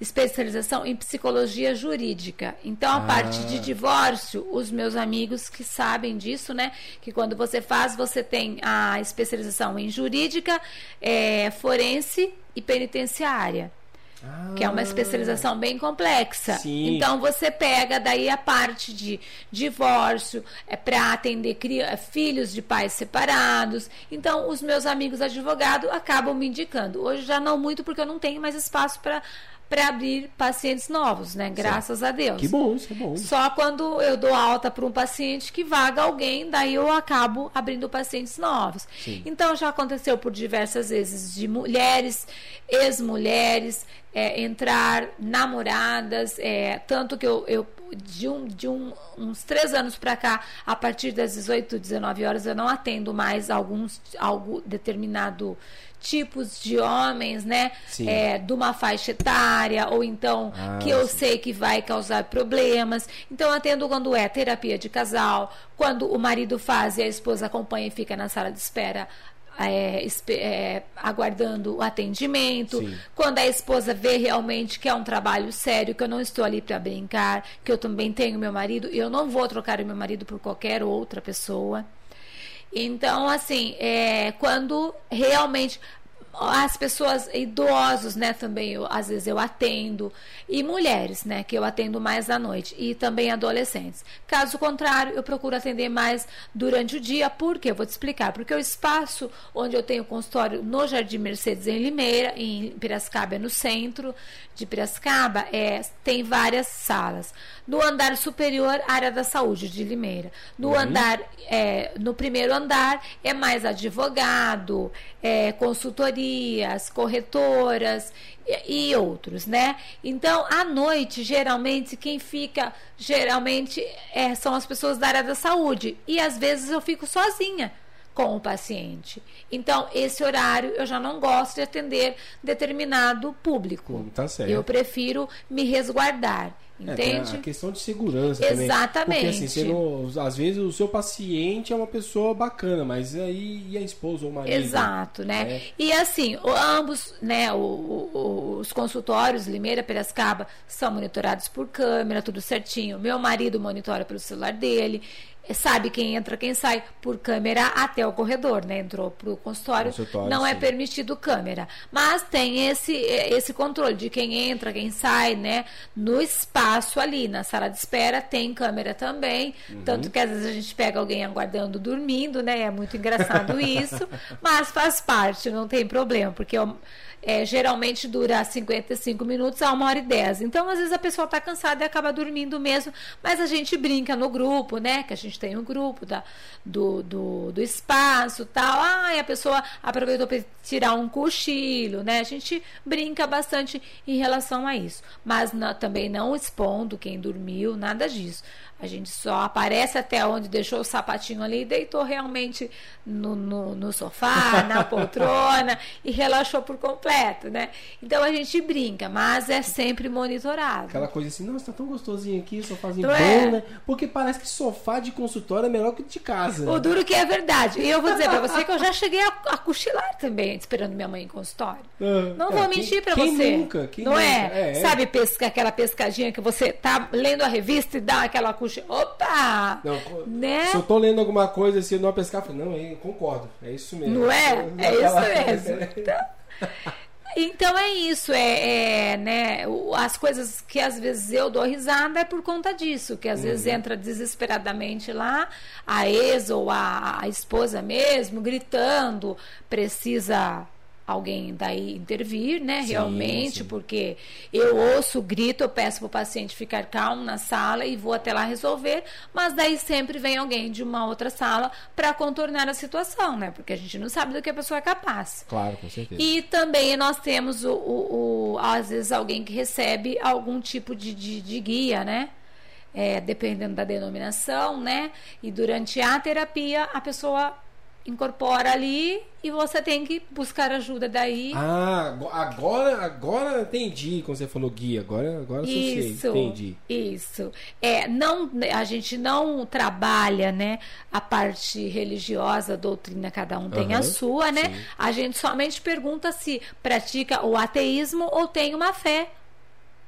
especialização em psicologia jurídica. Então, a ah. parte de divórcio, os meus amigos que sabem disso, né? Que quando você faz, você tem a especialização em jurídica, é, forense e penitenciária. Ah, que é uma especialização bem complexa. Sim. Então você pega daí a parte de divórcio, é para atender filhos de pais separados. Então os meus amigos advogados acabam me indicando. Hoje já não muito porque eu não tenho mais espaço para para abrir pacientes novos, né? Graças Sim. a Deus. Que bom, isso é bom. Só quando eu dou alta para um paciente que vaga alguém, daí eu acabo abrindo pacientes novos. Sim. Então já aconteceu por diversas vezes de mulheres, ex-mulheres, é, entrar namoradas, é, tanto que eu, eu de, um, de um, uns três anos para cá, a partir das 18, 19 horas, eu não atendo mais alguns algo determinado tipos de homens, né? É, de uma faixa etária, ou então ah, que eu sim. sei que vai causar problemas. Então, atendo quando é terapia de casal, quando o marido faz e a esposa acompanha e fica na sala de espera. É, é, aguardando o atendimento, Sim. quando a esposa vê realmente que é um trabalho sério, que eu não estou ali para brincar, que eu também tenho meu marido e eu não vou trocar o meu marido por qualquer outra pessoa. Então, assim, é, quando realmente as pessoas idosos, né, também eu, às vezes eu atendo e mulheres, né, que eu atendo mais à noite e também adolescentes. Caso contrário, eu procuro atender mais durante o dia, por quê? Eu vou te explicar. Porque o espaço onde eu tenho consultório no Jardim Mercedes em Limeira, em Piracicaba, é no centro de Piracicaba, é, tem várias salas. No andar superior, área da saúde de Limeira. No uhum. andar, é, no primeiro andar, é mais advogado, é, consultorias, corretoras e, e outros, né? Então, à noite, geralmente, quem fica, geralmente, é, são as pessoas da área da saúde. E às vezes eu fico sozinha com o paciente. Então, esse horário eu já não gosto de atender determinado público. Tá certo. Eu prefiro me resguardar. Entende? É, a questão de segurança Exatamente. Também. Porque assim, não, às vezes o seu paciente é uma pessoa bacana, mas aí e a esposa ou o marido? Exato, né? É. E assim, ambos, né, o, o, os consultórios Limeira, Piracicaba, são monitorados por câmera, tudo certinho. Meu marido monitora pelo celular dele sabe quem entra, quem sai por câmera até o corredor, né? Entrou para o consultório, consultório, não é sim. é permitido câmera, mas tem esse esse controle de quem entra, quem sai, né? No espaço ali, na sala de espera tem câmera também, uhum. tanto que às vezes a gente pega alguém aguardando, dormindo, né? É muito engraçado (laughs) isso, mas faz parte, não tem problema, porque eu é, geralmente dura 55 minutos a uma hora e 10. Então, às vezes a pessoa está cansada e acaba dormindo mesmo, mas a gente brinca no grupo, né? Que a gente tem um grupo da, do, do, do espaço tal. Ah, a pessoa aproveitou para tirar um cochilo, né? A gente brinca bastante em relação a isso. Mas não, também não expondo quem dormiu, nada disso. A gente só aparece até onde deixou o sapatinho ali e deitou realmente no, no, no sofá, (laughs) na poltrona e relaxou por completo, né? Então a gente brinca, mas é sempre monitorado. Aquela coisa assim, nossa, tá tão gostosinho aqui, sofazinho então, bom, é. né? Porque parece que sofá de consultório é melhor que de casa. O duro que é verdade. E eu vou dizer pra você que eu já cheguei a, a cochilar também, esperando minha mãe em consultório. Ah, não é, vou mentir pra quem você. Nunca, quem não nunca? é? é? Sabe pesca, aquela pescadinha que você tá lendo a revista e dá aquela coxa. Opa! Não, né? Se eu tô lendo alguma coisa assim, eu não pescar, eu falo, não, eu concordo. É isso mesmo. Não é? É isso mesmo. (laughs) Então, então é isso, é, é, né, as coisas que às vezes eu dou risada é por conta disso, que às uhum. vezes entra desesperadamente lá a ex ou a, a esposa mesmo gritando, precisa alguém daí intervir, né? Sim, realmente, sim. porque eu ouço o grito, eu peço para o paciente ficar calmo na sala e vou até lá resolver, mas daí sempre vem alguém de uma outra sala para contornar a situação, né? Porque a gente não sabe do que a pessoa é capaz. Claro, com certeza. E também nós temos o, o, o às vezes alguém que recebe algum tipo de, de, de guia, né? É, dependendo da denominação, né? E durante a terapia a pessoa incorpora ali e você tem que buscar ajuda daí. Ah, agora agora entendi quando você falou guia, agora agora isso, entendi. Isso. É, não a gente não trabalha, né, a parte religiosa, a doutrina cada um tem uhum, a sua, né? Sim. A gente somente pergunta se pratica o ateísmo ou tem uma fé,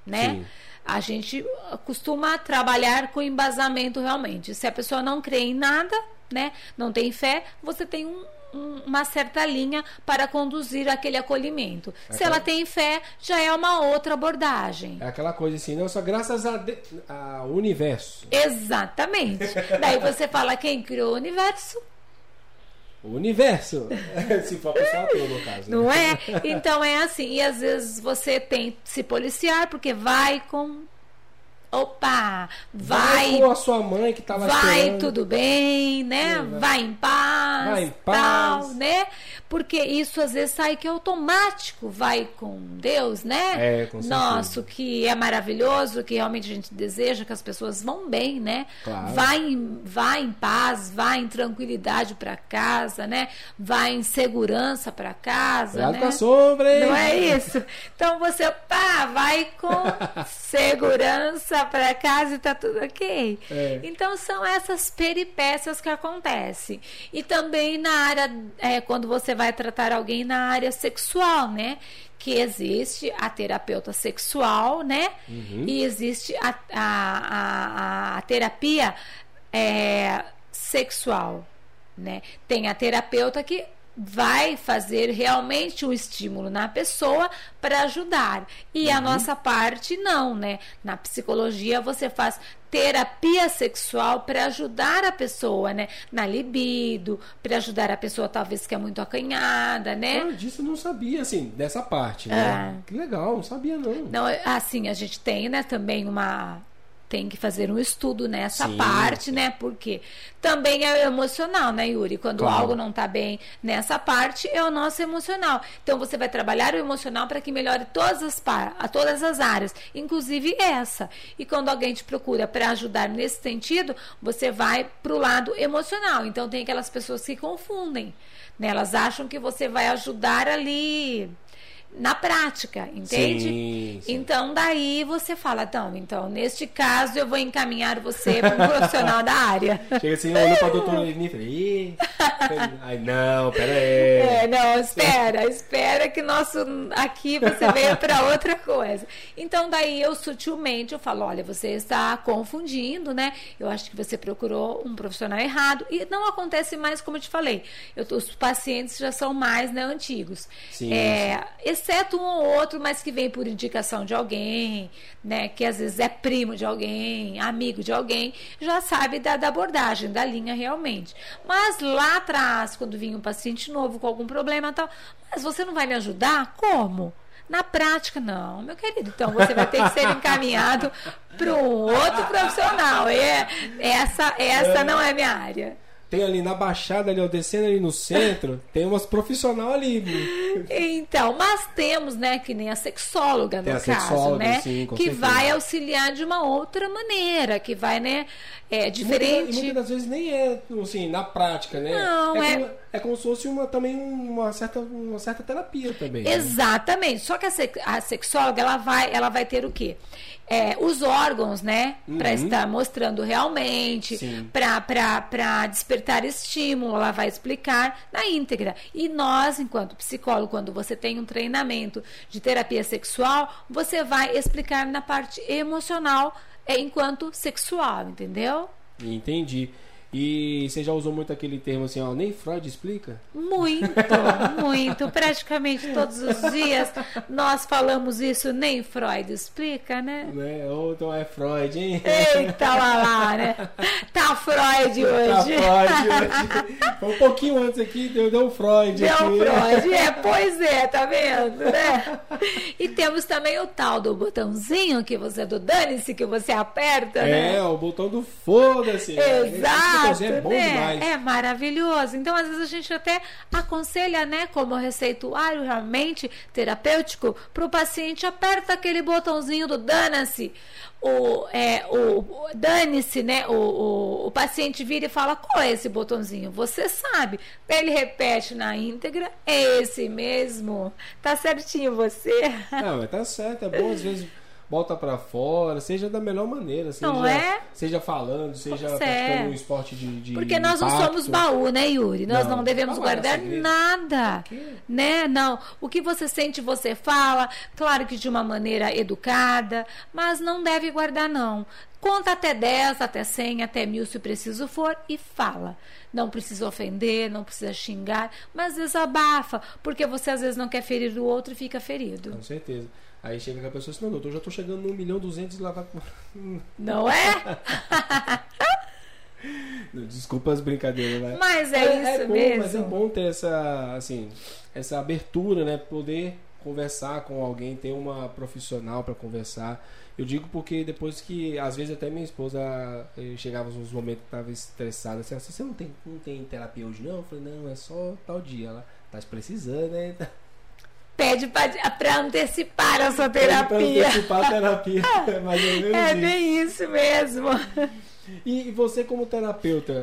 né? Sim. A gente costuma trabalhar com embasamento realmente. Se a pessoa não crê em nada, né, não tem fé, você tem um, um, uma certa linha para conduzir aquele acolhimento. É Se aquela... ela tem fé, já é uma outra abordagem. É aquela coisa assim, não, só graças ao universo. Exatamente. Daí você fala quem criou o universo? O universo. (laughs) se for a toda, no caso. Né? Não é? Então é assim. E às vezes você tem se policiar porque vai com opa, vai. Vai com a sua mãe que estava Vai esperando. tudo bem, né? vai. vai. em paz. Vai em paz. Tal, né? Porque isso às vezes sai que é automático, vai com Deus, né? É, com Nosso, que é maravilhoso, que realmente a gente deseja que as pessoas vão bem, né? Claro. Vai, em, vai em paz, vai em tranquilidade para casa, né? Vai em segurança para casa. Cuidado né? com a sombra, hein? Não é isso? Então você, pá, vai com (laughs) segurança para casa e tá tudo ok. É. Então são essas peripécias que acontecem. E também na área, é, quando você vai tratar alguém na área sexual, né? Que existe a terapeuta sexual, né? Uhum. E existe a, a, a, a terapia é, sexual. Né? Tem a terapeuta que vai fazer realmente um estímulo na pessoa para ajudar. E uhum. a nossa parte não, né? Na psicologia você faz terapia sexual para ajudar a pessoa, né? Na libido, para ajudar a pessoa talvez que é muito acanhada, né? Ah, disso não sabia, assim, dessa parte, né? É. Que legal, não sabia não. Não, assim, a gente tem, né, também uma tem que fazer um estudo nessa sim, parte, né? Porque também é emocional, né, Yuri? Quando claro. algo não está bem nessa parte, é o nosso emocional. Então você vai trabalhar o emocional para que melhore todas as, a todas as áreas, inclusive essa. E quando alguém te procura para ajudar nesse sentido, você vai para o lado emocional. Então tem aquelas pessoas que confundem. Né? Elas acham que você vai ajudar ali na prática, entende? Sim, sim. Então daí você fala, então, então, neste caso eu vou encaminhar você para um profissional da área. (laughs) Chega assim, olha para a doutora e fala, ai não, pera aí. É, não, espera, espera que nosso aqui você veio para outra coisa. Então daí eu sutilmente eu falo, olha, você está confundindo, né? Eu acho que você procurou um profissional errado e não acontece mais como eu te falei. Eu, os pacientes já são mais né, antigos. Sim, é, sim exceto um ou outro, mas que vem por indicação de alguém, né, que às vezes é primo de alguém, amigo de alguém, já sabe da, da abordagem, da linha realmente. Mas lá atrás, quando vinha um paciente novo com algum problema tal, mas você não vai me ajudar? Como? Na prática, não, meu querido. Então você vai ter que ser encaminhado para um outro profissional. É, essa, essa não é minha área tem ali na Baixada, ali, ó, descendo ali no centro, (laughs) tem umas profissional ali. Então, mas temos, né, que nem a sexóloga, tem no caso, sexóloga, né? Sim, que certeza. vai auxiliar de uma outra maneira, que vai, né, é diferente. E muitas, das vezes nem é, assim, na prática, né? Não, é, é... Como, é como se fosse uma, também uma certa, uma certa terapia também. Né? Exatamente. Só que a, a sexóloga ela vai, ela vai ter o quê? É, os órgãos, né? Uhum. Para estar mostrando realmente, para despertar estímulo, ela vai explicar na íntegra. E nós, enquanto psicólogo, quando você tem um treinamento de terapia sexual, você vai explicar na parte emocional é, enquanto sexual, entendeu? Entendi. E você já usou muito aquele termo assim, ó, nem Freud explica? Muito, (laughs) muito. Praticamente todos os dias nós falamos isso, nem Freud explica, né? né? Ou então é Freud, hein? Eita lá, lá, né? Tá Freud tá hoje. Tá Freud hoje. Foi um pouquinho antes aqui, deu, deu Freud deu aqui. Freud, é, pois é, tá vendo, né? E temos também o tal do botãozinho que você, do dane-se, que você aperta, é, né? É, o botão do foda-se. Exato. Exato, é bom né? demais. É maravilhoso. Então, às vezes, a gente até aconselha, né, como receituário realmente terapêutico, para o paciente, aperta aquele botãozinho do dana-se. O, é, o, dane-se, né? O, o, o, paciente vira e fala: qual é esse botãozinho? Você sabe. Ele repete na íntegra: é esse mesmo. Tá certinho você? Não, tá certo. É bom às vezes bota para fora, seja da melhor maneira, seja, não é? seja falando, seja praticando é. um esporte de, de Porque nós impacto. não somos baú, né, Yuri? Nós não, não devemos não guardar nada, né? Não, o que você sente, você fala, claro que de uma maneira educada, mas não deve guardar não. Conta até 10, até 100, até mil se preciso for e fala. Não precisa ofender, não precisa xingar, mas desabafa, porque você às vezes não quer ferir o outro e fica ferido. Com certeza. Aí chega a pessoa assim, não, doutor, já estou chegando no 1 milhão 200 e lá vai... (laughs) Não é? (laughs) Desculpa as brincadeiras, né? Mas é, é isso é bom, mesmo. Mas é bom ter essa, assim, essa abertura, né? Poder conversar com alguém, ter uma profissional para conversar. Eu digo porque depois que, às vezes até minha esposa chegava nos momentos que estava estressada, assim, você não tem, não tem terapia hoje não? Eu falei, não, é só tal dia. Ela tá precisando, né? (laughs) pede para antecipar a sua terapia. antecipar a terapia. (laughs) (laughs) menos é bem isso mesmo. E você como terapeuta,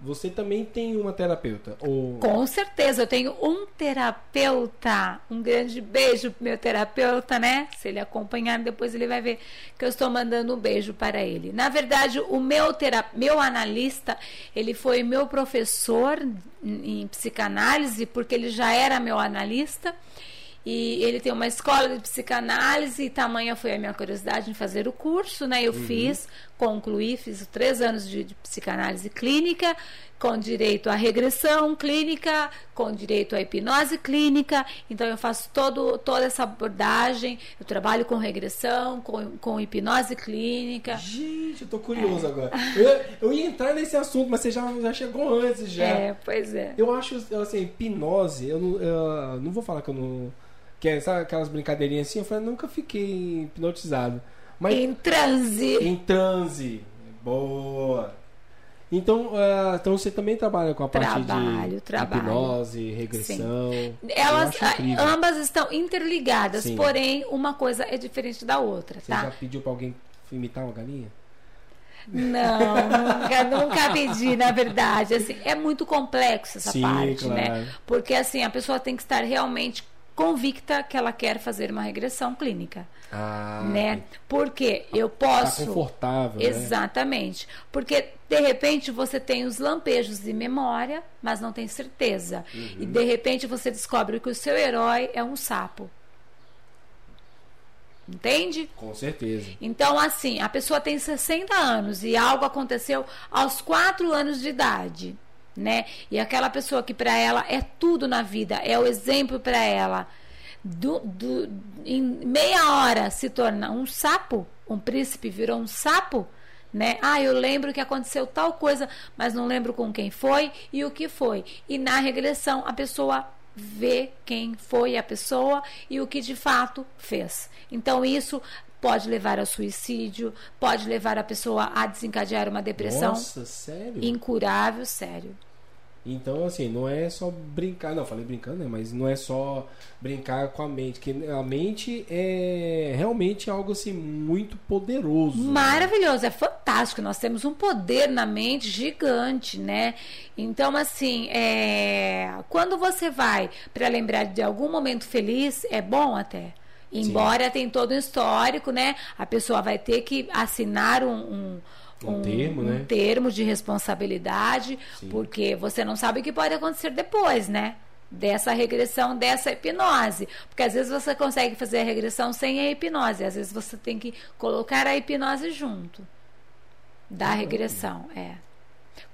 você também tem uma terapeuta? Ou... Com certeza, eu tenho um terapeuta. Um grande beijo pro meu terapeuta, né? Se ele acompanhar, depois ele vai ver que eu estou mandando um beijo para ele. Na verdade, o meu, terap... meu analista, ele foi meu professor em psicanálise, porque ele já era meu analista. E ele tem uma escola de psicanálise e tamanha foi a minha curiosidade em fazer o curso, né? Eu uhum. fiz, concluí, fiz três anos de, de, psicanálise clínica, com direito à regressão clínica, com direito à hipnose clínica. Então eu faço todo, toda essa abordagem, eu trabalho com regressão, com, com hipnose clínica. Gente, eu tô curioso é. agora. Eu, eu, ia entrar nesse assunto, mas você já, já chegou antes já. É, pois é. Eu acho, assim, hipnose, eu não, eu não vou falar que eu não que é, sabe aquelas brincadeirinhas assim? Eu falei, nunca fiquei hipnotizado. Mas, em transe. Em transe. Boa. Então, uh, então você também trabalha com a parte trabalho, de trabalho. hipnose, regressão. Sim. Elas ambas estão interligadas, Sim. porém uma coisa é diferente da outra, você tá? já pediu para alguém imitar uma galinha? Não, nunca, nunca pedi, na verdade. Assim, é muito complexo essa Sim, parte, né? claro. né? Porque assim, a pessoa tem que estar realmente convicta que ela quer fazer uma regressão clínica. Ah, né? Porque eu tá posso. Tá confortável. Né? Exatamente. Né? Porque de repente você tem os lampejos de memória, mas não tem certeza. Uhum. E de repente você descobre que o seu herói é um sapo. Entende? Com certeza. Então, assim, a pessoa tem 60 anos e algo aconteceu aos 4 anos de idade né? E aquela pessoa que para ela é tudo na vida, é o exemplo para ela, do, do, em meia hora se torna um sapo, um príncipe virou um sapo, né? Ah, eu lembro que aconteceu tal coisa, mas não lembro com quem foi e o que foi. E na regressão a pessoa vê quem foi a pessoa e o que de fato fez. Então isso pode levar ao suicídio, pode levar a pessoa a desencadear uma depressão Nossa, sério? incurável, sério. Então, assim, não é só brincar, não, falei brincando, né? Mas não é só brincar com a mente, que a mente é realmente algo assim muito poderoso. Né? Maravilhoso, né? é fantástico. Nós temos um poder na mente gigante, né? Então, assim, é... quando você vai para lembrar de algum momento feliz, é bom até. Embora Sim. tem todo um histórico, né? A pessoa vai ter que assinar um, um um, termo, né? um termo de responsabilidade, Sim. porque você não sabe o que pode acontecer depois, né? Dessa regressão, dessa hipnose. Porque às vezes você consegue fazer a regressão sem a hipnose, às vezes você tem que colocar a hipnose junto da regressão. É.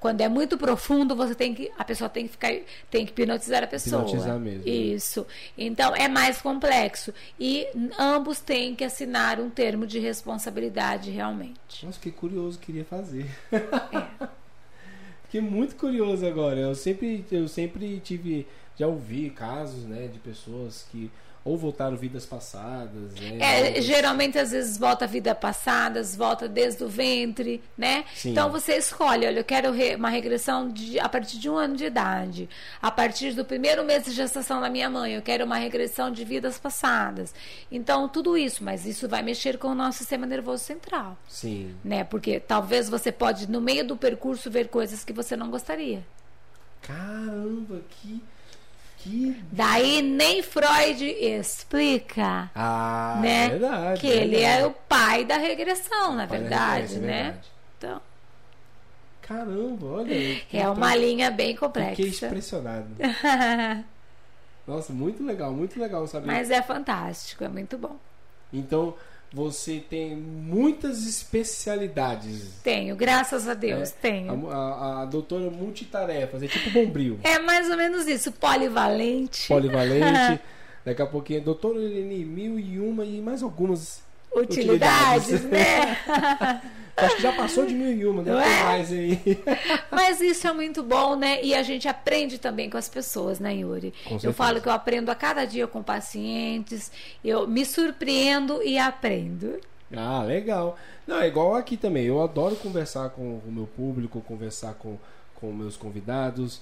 Quando é muito profundo, você tem que a pessoa tem que ficar tem que hipnotizar a pessoa. Hipnotizar mesmo. Né? Isso. Então é mais complexo e ambos têm que assinar um termo de responsabilidade realmente. Nossa, que curioso, queria fazer. É. (laughs) Fiquei muito curioso agora. Eu sempre eu sempre tive já ouvi casos, né, de pessoas que ou voltaram vidas passadas. Né? É, geralmente, às vezes, volta a vida passadas, volta desde o ventre, né? Sim. Então você escolhe, olha, eu quero re uma regressão de, a partir de um ano de idade. A partir do primeiro mês de gestação da minha mãe, eu quero uma regressão de vidas passadas. Então, tudo isso, mas isso vai mexer com o nosso sistema nervoso central. Sim. Né? Porque talvez você pode, no meio do percurso, ver coisas que você não gostaria. Caramba, que que... Daí nem Freud explica. Ah, né? É verdade. Que é ele verdade. é o pai da regressão, na verdade, é né? Verdade. Então. Caramba, olha. É uma linha bem complexa. Fiquei impressionado. (laughs) Nossa, muito legal, muito legal saber. Mas é fantástico, é muito bom. Então, você tem muitas especialidades. Tenho, graças a Deus, é, tenho. A, a, a, doutora multitarefas, é tipo bombril. É mais ou menos isso, polivalente. Polivalente. (laughs) Daqui a pouquinho, doutora Helene, mil e uma e mais algumas utilidades, utilidades. né? (laughs) Acho que já passou de mil e uma, né? Mais aí. (laughs) Mas isso é muito bom, né? E a gente aprende também com as pessoas, né, Yuri? Eu falo que eu aprendo a cada dia com pacientes, eu me surpreendo e aprendo. Ah, legal. Não, é igual aqui também. Eu adoro conversar com o meu público, conversar com, com meus convidados,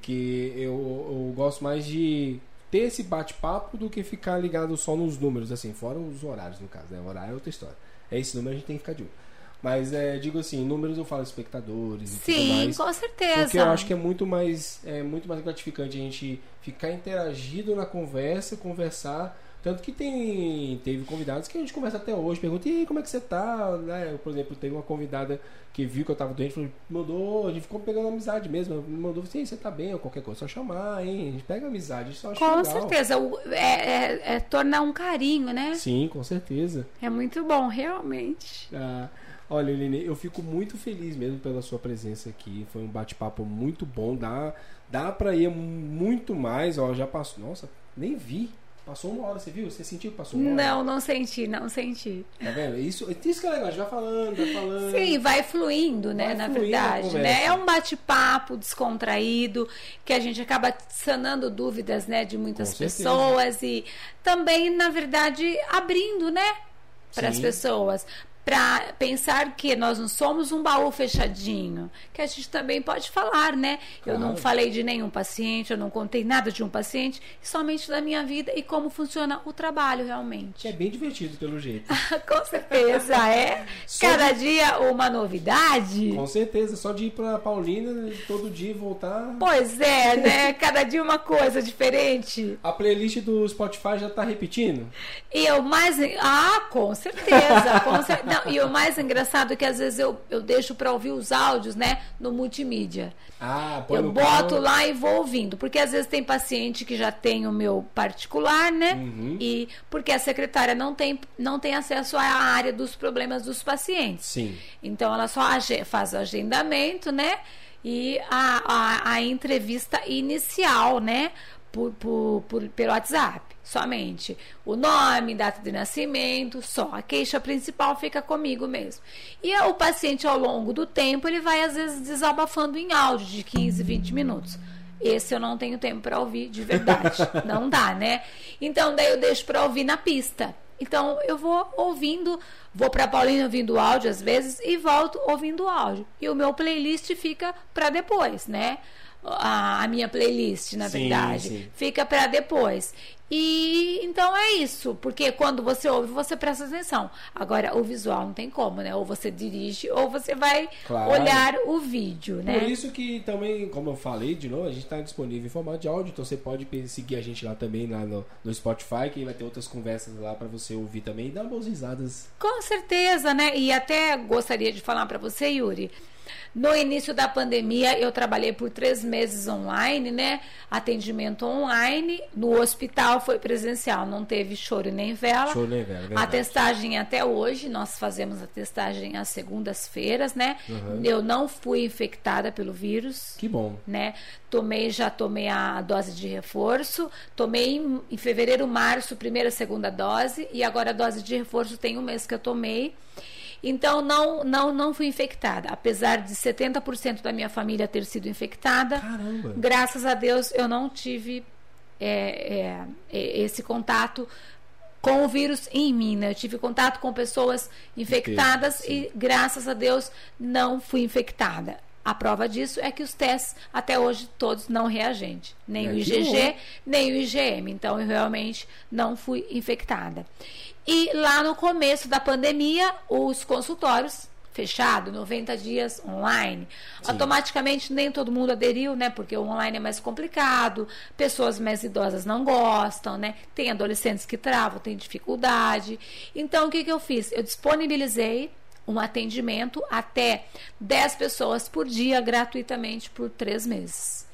que eu, eu gosto mais de ter esse bate-papo do que ficar ligado só nos números, assim, fora os horários, no caso, né? O horário é outra história. É esse número a gente tem que ficar de olho. Mas é, digo assim, números eu falo espectadores e Sim, tudo mais. com certeza. Porque eu acho que é muito mais é muito mais gratificante a gente ficar interagido na conversa, conversar. Tanto que tem teve convidados que a gente conversa até hoje, pergunta, e aí, como é que você tá? Né? Por exemplo, teve uma convidada que viu que eu tava doente, falou, mandou, a gente ficou pegando amizade mesmo, mandou, assim, você tá bem, ou qualquer coisa, só chamar, hein? A gente pega amizade, acho Com legal. certeza, é, é, é, tornar um carinho, né? Sim, com certeza. É muito bom, realmente. Ah, Olha, Eline, eu fico muito feliz mesmo pela sua presença aqui. Foi um bate-papo muito bom. Dá, dá pra ir muito mais. Ó, já passou. Nossa, nem vi. Passou uma hora, você viu? Você sentiu que passou uma hora? Não, não senti, não senti. Tá vendo? Isso, isso que é legal, a gente vai falando, vai falando. Sim, vai fluindo, né? Vai na fluindo verdade, né? É um bate-papo descontraído, que a gente acaba sanando dúvidas, né, de muitas pessoas e também, na verdade, abrindo, né? Para as pessoas para pensar que nós não somos um baú fechadinho, que a gente também pode falar, né? Claro. Eu não falei de nenhum paciente, eu não contei nada de um paciente, somente da minha vida e como funciona o trabalho realmente. É bem divertido pelo jeito. (laughs) Com certeza, é. Cada de... dia uma novidade. Com certeza, só de ir para Paulina todo dia voltar. Pois é, né? Cada dia uma coisa diferente. A playlist do Spotify já tá repetindo? E eu mais Ah, com certeza, com certeza. Não, e o mais engraçado é que às vezes eu, eu deixo para ouvir os áudios, né, no multimídia. Ah, Eu boto lá e vou ouvindo, porque às vezes tem paciente que já tem o meu particular, né? Uhum. E porque a secretária não tem, não tem acesso à área dos problemas dos pacientes. Sim. Então ela só faz o agendamento, né? E a, a, a entrevista inicial, né? Por, por, por, pelo WhatsApp somente. O nome, data de nascimento, só. A queixa principal fica comigo mesmo. E o paciente, ao longo do tempo, ele vai às vezes desabafando em áudio de 15, 20 minutos. Esse eu não tenho tempo para ouvir de verdade. (laughs) não dá, né? Então, daí eu deixo para ouvir na pista. Então, eu vou ouvindo, vou para Paulina ouvindo áudio às vezes e volto ouvindo áudio. E o meu playlist fica para depois, né? A, a minha playlist, na sim, verdade. Sim. Fica para depois. E então é isso, porque quando você ouve, você presta atenção. Agora, o visual não tem como, né? Ou você dirige, ou você vai claro. olhar o vídeo, né? Por isso que também, como eu falei de novo, a gente está disponível em formato de áudio, então você pode seguir a gente lá também lá no, no Spotify, que vai ter outras conversas lá para você ouvir também e dar boas risadas. Com certeza, né? E até gostaria de falar para você, Yuri, no início da pandemia, eu trabalhei por três meses online, né? Atendimento online. No hospital foi presencial, não teve choro nem vela. Choro nem vela, A testagem até hoje, nós fazemos a testagem às segundas-feiras, né? Uhum. Eu não fui infectada pelo vírus. Que bom. Né? Tomei, já tomei a dose de reforço. Tomei em, em fevereiro, março, primeira, segunda dose. E agora a dose de reforço tem um mês que eu tomei. Então, não, não, não fui infectada. Apesar de 70% da minha família ter sido infectada, Caramba. graças a Deus eu não tive é, é, é esse contato com o vírus em mim. Né? Eu tive contato com pessoas infectadas e, graças a Deus, não fui infectada. A prova disso é que os testes, até hoje, todos não reagentes. Nem é, o IgG, nem o IgM. Então, eu realmente não fui infectada. E lá no começo da pandemia, os consultórios fechados, 90 dias online. Sim. Automaticamente nem todo mundo aderiu, né? Porque o online é mais complicado, pessoas mais idosas não gostam, né? Tem adolescentes que travam, tem dificuldade. Então o que, que eu fiz? Eu disponibilizei um atendimento até 10 pessoas por dia gratuitamente por três meses.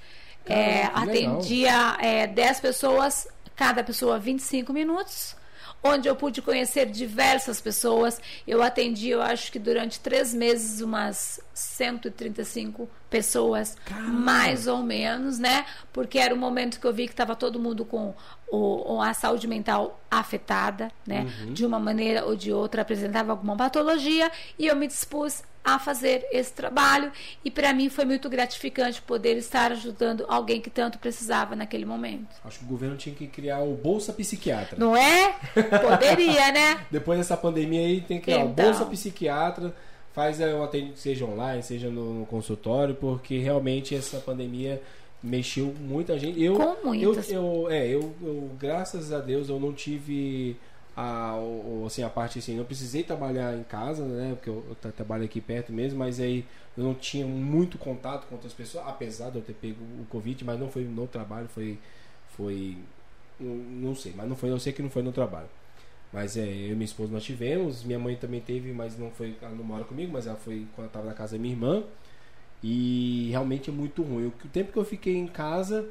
Caramba, é, atendia é, 10 pessoas, cada pessoa 25 minutos onde eu pude conhecer diversas pessoas. Eu atendi, eu acho que durante três meses, umas 135 pessoas, Caramba. mais ou menos, né? Porque era o momento que eu vi que estava todo mundo com o, a saúde mental afetada, né? Uhum. De uma maneira ou de outra, apresentava alguma patologia e eu me dispus a fazer esse trabalho e para mim foi muito gratificante poder estar ajudando alguém que tanto precisava naquele momento. Acho que o governo tinha que criar o Bolsa Psiquiatra. Não é? Poderia, né? (laughs) Depois dessa pandemia aí tem que criar então... o Bolsa Psiquiatra, faz é, um atendimento seja online, seja no, no consultório, porque realmente essa pandemia mexeu muita gente. Eu, Com muitas. Eu, eu, é, eu, eu, graças a Deus, eu não tive a, assim, a parte assim, não precisei trabalhar em casa, né? Porque eu, eu trabalho aqui perto mesmo, mas aí eu não tinha muito contato com outras pessoas, apesar de eu ter pego o Covid, mas não foi no trabalho, foi. foi não sei, mas não foi, eu sei que não foi no trabalho. Mas é, eu e minha esposa nós tivemos, minha mãe também teve, mas não foi, ela não mora comigo, mas ela foi quando estava na casa da minha irmã. E realmente é muito ruim. O tempo que eu fiquei em casa,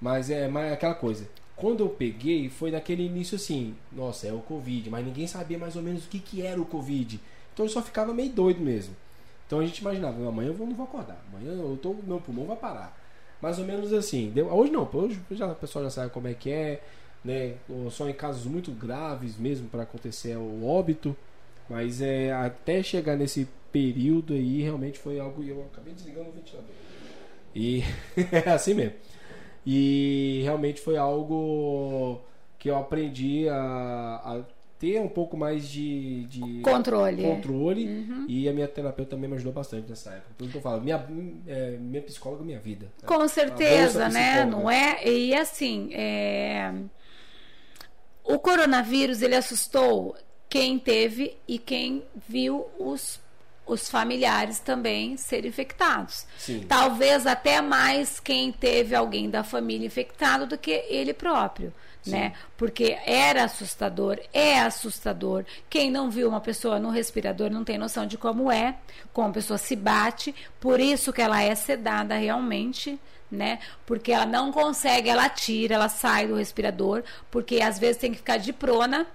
mas é mais aquela coisa. Quando eu peguei, foi naquele início assim, nossa, é o Covid, mas ninguém sabia mais ou menos o que, que era o Covid. Então eu só ficava meio doido mesmo. Então a gente imaginava, amanhã eu não vou acordar, amanhã eu tô, meu pulmão vai parar. Mais ou menos assim. Deu, hoje não, hoje já, o pessoal já sabe como é que é, né? Só em casos muito graves mesmo para acontecer o óbito. Mas é, até chegar nesse período aí, realmente foi algo. Eu acabei desligando o ventilador. E (laughs) é assim mesmo. E realmente foi algo que eu aprendi a, a ter um pouco mais de, de controle. controle uhum. E a minha terapeuta também me ajudou bastante nessa época. Por isso que eu falo, minha, é, minha psicóloga é minha vida. Com certeza, né? Não é? E assim, é... o coronavírus ele assustou quem teve e quem viu os os familiares também serem infectados. Sim. Talvez até mais quem teve alguém da família infectado do que ele próprio. Né? Porque era assustador, é assustador. Quem não viu uma pessoa no respirador não tem noção de como é, como a pessoa se bate, por isso que ela é sedada realmente, né? Porque ela não consegue, ela tira, ela sai do respirador, porque às vezes tem que ficar de prona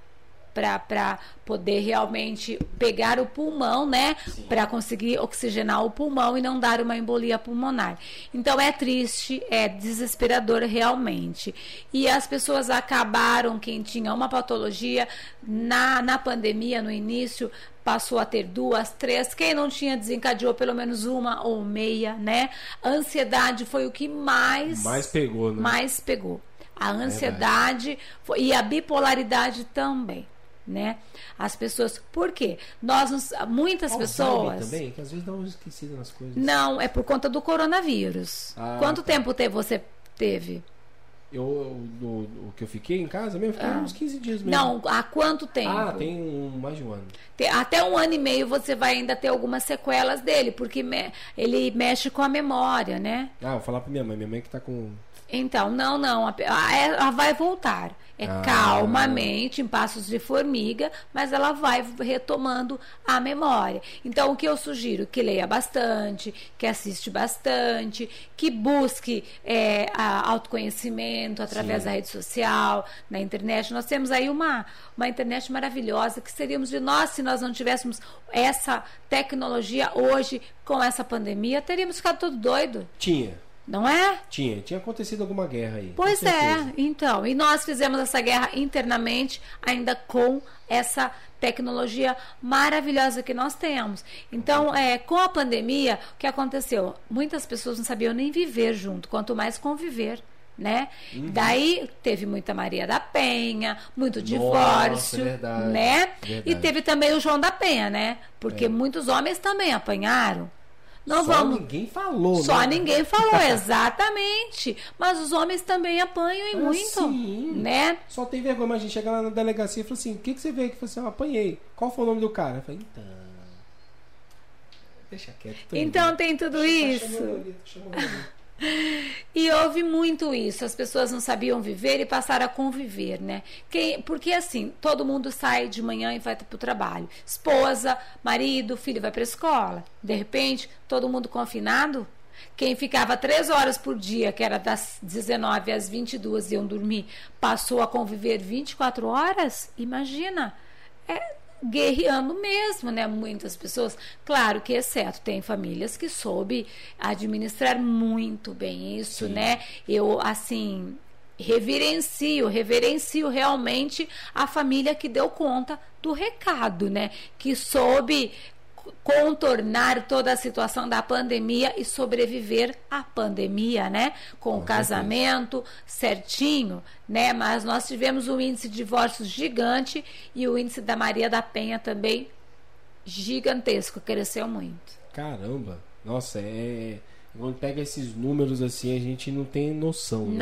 para poder realmente pegar o pulmão, né? Para conseguir oxigenar o pulmão e não dar uma embolia pulmonar. Então é triste, é desesperador realmente. E as pessoas acabaram, quem tinha uma patologia na, na pandemia, no início, passou a ter duas, três. Quem não tinha desencadeou pelo menos uma ou meia, né? A ansiedade foi o que mais mais pegou, né? Mais pegou. A ansiedade é foi, e a bipolaridade também. Né? As pessoas, por quê? Nós, muitas Alzheimer pessoas também, que às vezes dá uma esquecida nas coisas. Não, é por conta do coronavírus. Ah, Quanto tá. tempo te, você teve? Eu, do, o que eu fiquei em casa mesmo, fiquei ah. uns 15 dias mesmo. Não, há quanto tempo? Ah, tem um, mais de um ano. Tem, até um ano e meio você vai ainda ter algumas sequelas dele, porque me, ele mexe com a memória, né? Ah, vou falar pra minha mãe, minha mãe que tá com então, não, não. Ela vai voltar. É ah. calmamente, em passos de formiga, mas ela vai retomando a memória. Então, o que eu sugiro? Que leia bastante, que assiste bastante, que busque é, autoconhecimento através Sim. da rede social, na internet. Nós temos aí uma, uma internet maravilhosa que seríamos de nós se nós não tivéssemos essa tecnologia hoje com essa pandemia. Teríamos ficado todo doido. Tinha. Não é? Tinha, tinha acontecido alguma guerra aí. Pois é, então. E nós fizemos essa guerra internamente, ainda com essa tecnologia maravilhosa que nós temos. Então, é, com a pandemia, o que aconteceu? Muitas pessoas não sabiam nem viver junto, quanto mais conviver. Né? Uhum. Daí teve muita Maria da Penha, muito divórcio, Nossa, verdade, né? Verdade. E teve também o João da Penha, né? Porque é. muitos homens também apanharam. Não Só vamos. ninguém falou. Só né? ninguém falou, (laughs) exatamente. Mas os homens também apanham e ah, muito, sim. né? Só tem vergonha, mas a gente chega lá na delegacia e fala assim: o que, que você veio? Eu falei assim: eu apanhei. Qual foi o nome do cara? Eu falei: então. Deixa quieto. Então indo. tem tudo isso. Chama, chama e houve muito isso, as pessoas não sabiam viver e passaram a conviver, né? Porque assim, todo mundo sai de manhã e vai para o trabalho. Esposa, marido, filho vai para a escola. De repente, todo mundo confinado. Quem ficava três horas por dia, que era das 19 às 22 iam dormir, passou a conviver 24 horas? Imagina. É, guerreando mesmo, né? Muitas pessoas, claro que exceto tem famílias que soube administrar muito bem isso, Sim. né? Eu assim reverencio, reverencio realmente a família que deu conta do recado, né? Que soube contornar toda a situação da pandemia e sobreviver à pandemia, né? Com o casamento certinho, né? Mas nós tivemos um índice de divórcios gigante e o índice da Maria da Penha também gigantesco, cresceu muito. Caramba! Nossa, é quando pega esses números assim, a gente não tem noção. Né?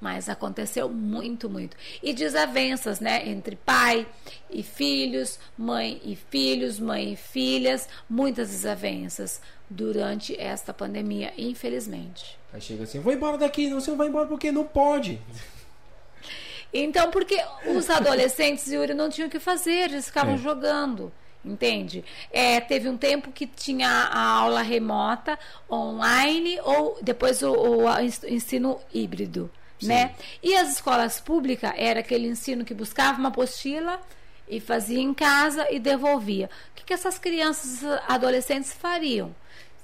Mas aconteceu muito, muito. E desavenças, né? Entre pai e filhos, mãe e filhos, mãe e filhas, muitas desavenças durante esta pandemia, infelizmente. Aí chega assim, vou embora daqui, não, você não vai embora porque não pode. Então, porque os adolescentes, Yuri, não tinham o que fazer, eles ficavam é. jogando entende? É, teve um tempo que tinha a aula remota, online, ou depois o, o ensino híbrido né? E as escolas públicas era aquele ensino que buscava uma apostila e fazia em casa e devolvia. O que, que essas crianças, adolescentes fariam?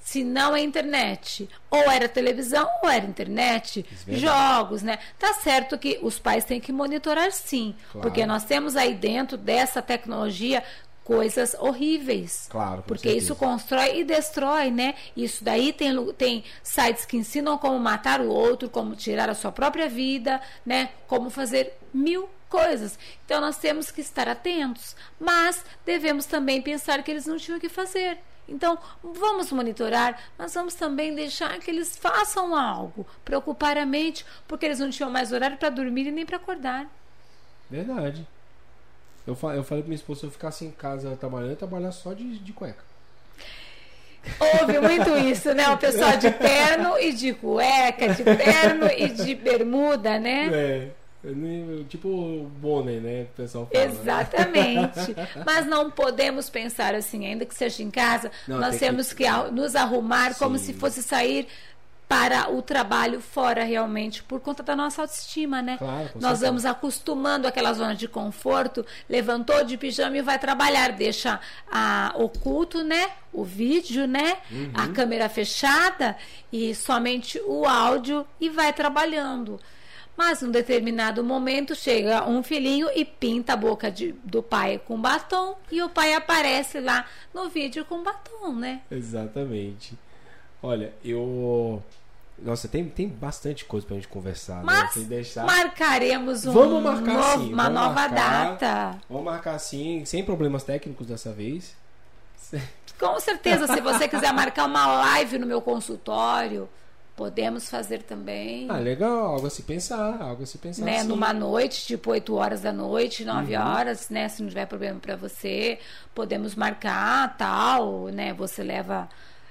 Se não é internet, ou era televisão ou era internet, jogos, né? Tá certo que os pais têm que monitorar sim, claro. porque nós temos aí dentro dessa tecnologia coisas horríveis. Claro. porque certeza. isso constrói e destrói, né? Isso daí tem, tem sites que ensinam como matar o outro, como tirar a sua própria vida, né? Como fazer mil coisas. Então nós temos que estar atentos, mas devemos também pensar que eles não tinham o que fazer. Então, vamos monitorar, mas vamos também deixar que eles façam algo, preocupar a mente, porque eles não tinham mais horário para dormir e nem para acordar. Verdade. Eu, falei, eu falei pra minha esposa, se eu ficasse em casa trabalhando, eu trabalhar só de, de cueca. Houve muito isso, né? O pessoal de terno e de cueca, de terno e de bermuda, né? É. Tipo o Bonner, né? O pessoal fala, né? Exatamente. Né? Mas não podemos pensar assim, ainda que seja em casa, não, nós temos que... que... nos arrumar Sim. como se fosse sair para o trabalho fora realmente por conta da nossa autoestima, né? Claro, Nós vamos acostumando aquela zona de conforto, levantou de pijama e vai trabalhar, deixa a, oculto, né? O vídeo, né? Uhum. A câmera fechada e somente o áudio e vai trabalhando. Mas num determinado momento chega um filhinho e pinta a boca de, do pai com batom e o pai aparece lá no vídeo com batom, né? Exatamente. Olha, eu Nossa, tem, tem bastante coisa pra gente conversar, Mas né? deixar... marcaremos um vamos marcar, novo, sim. uma vamos nova marcar, data. Vamos marcar sim, sem problemas técnicos dessa vez. (laughs) Com certeza, se você quiser marcar uma live no meu consultório, podemos fazer também. Ah, legal, algo a se pensar, algo a se pensar. Né, sim. numa noite, tipo 8 horas da noite, 9 uhum. horas, né? Se não tiver problema para você, podemos marcar tal, né? Você leva.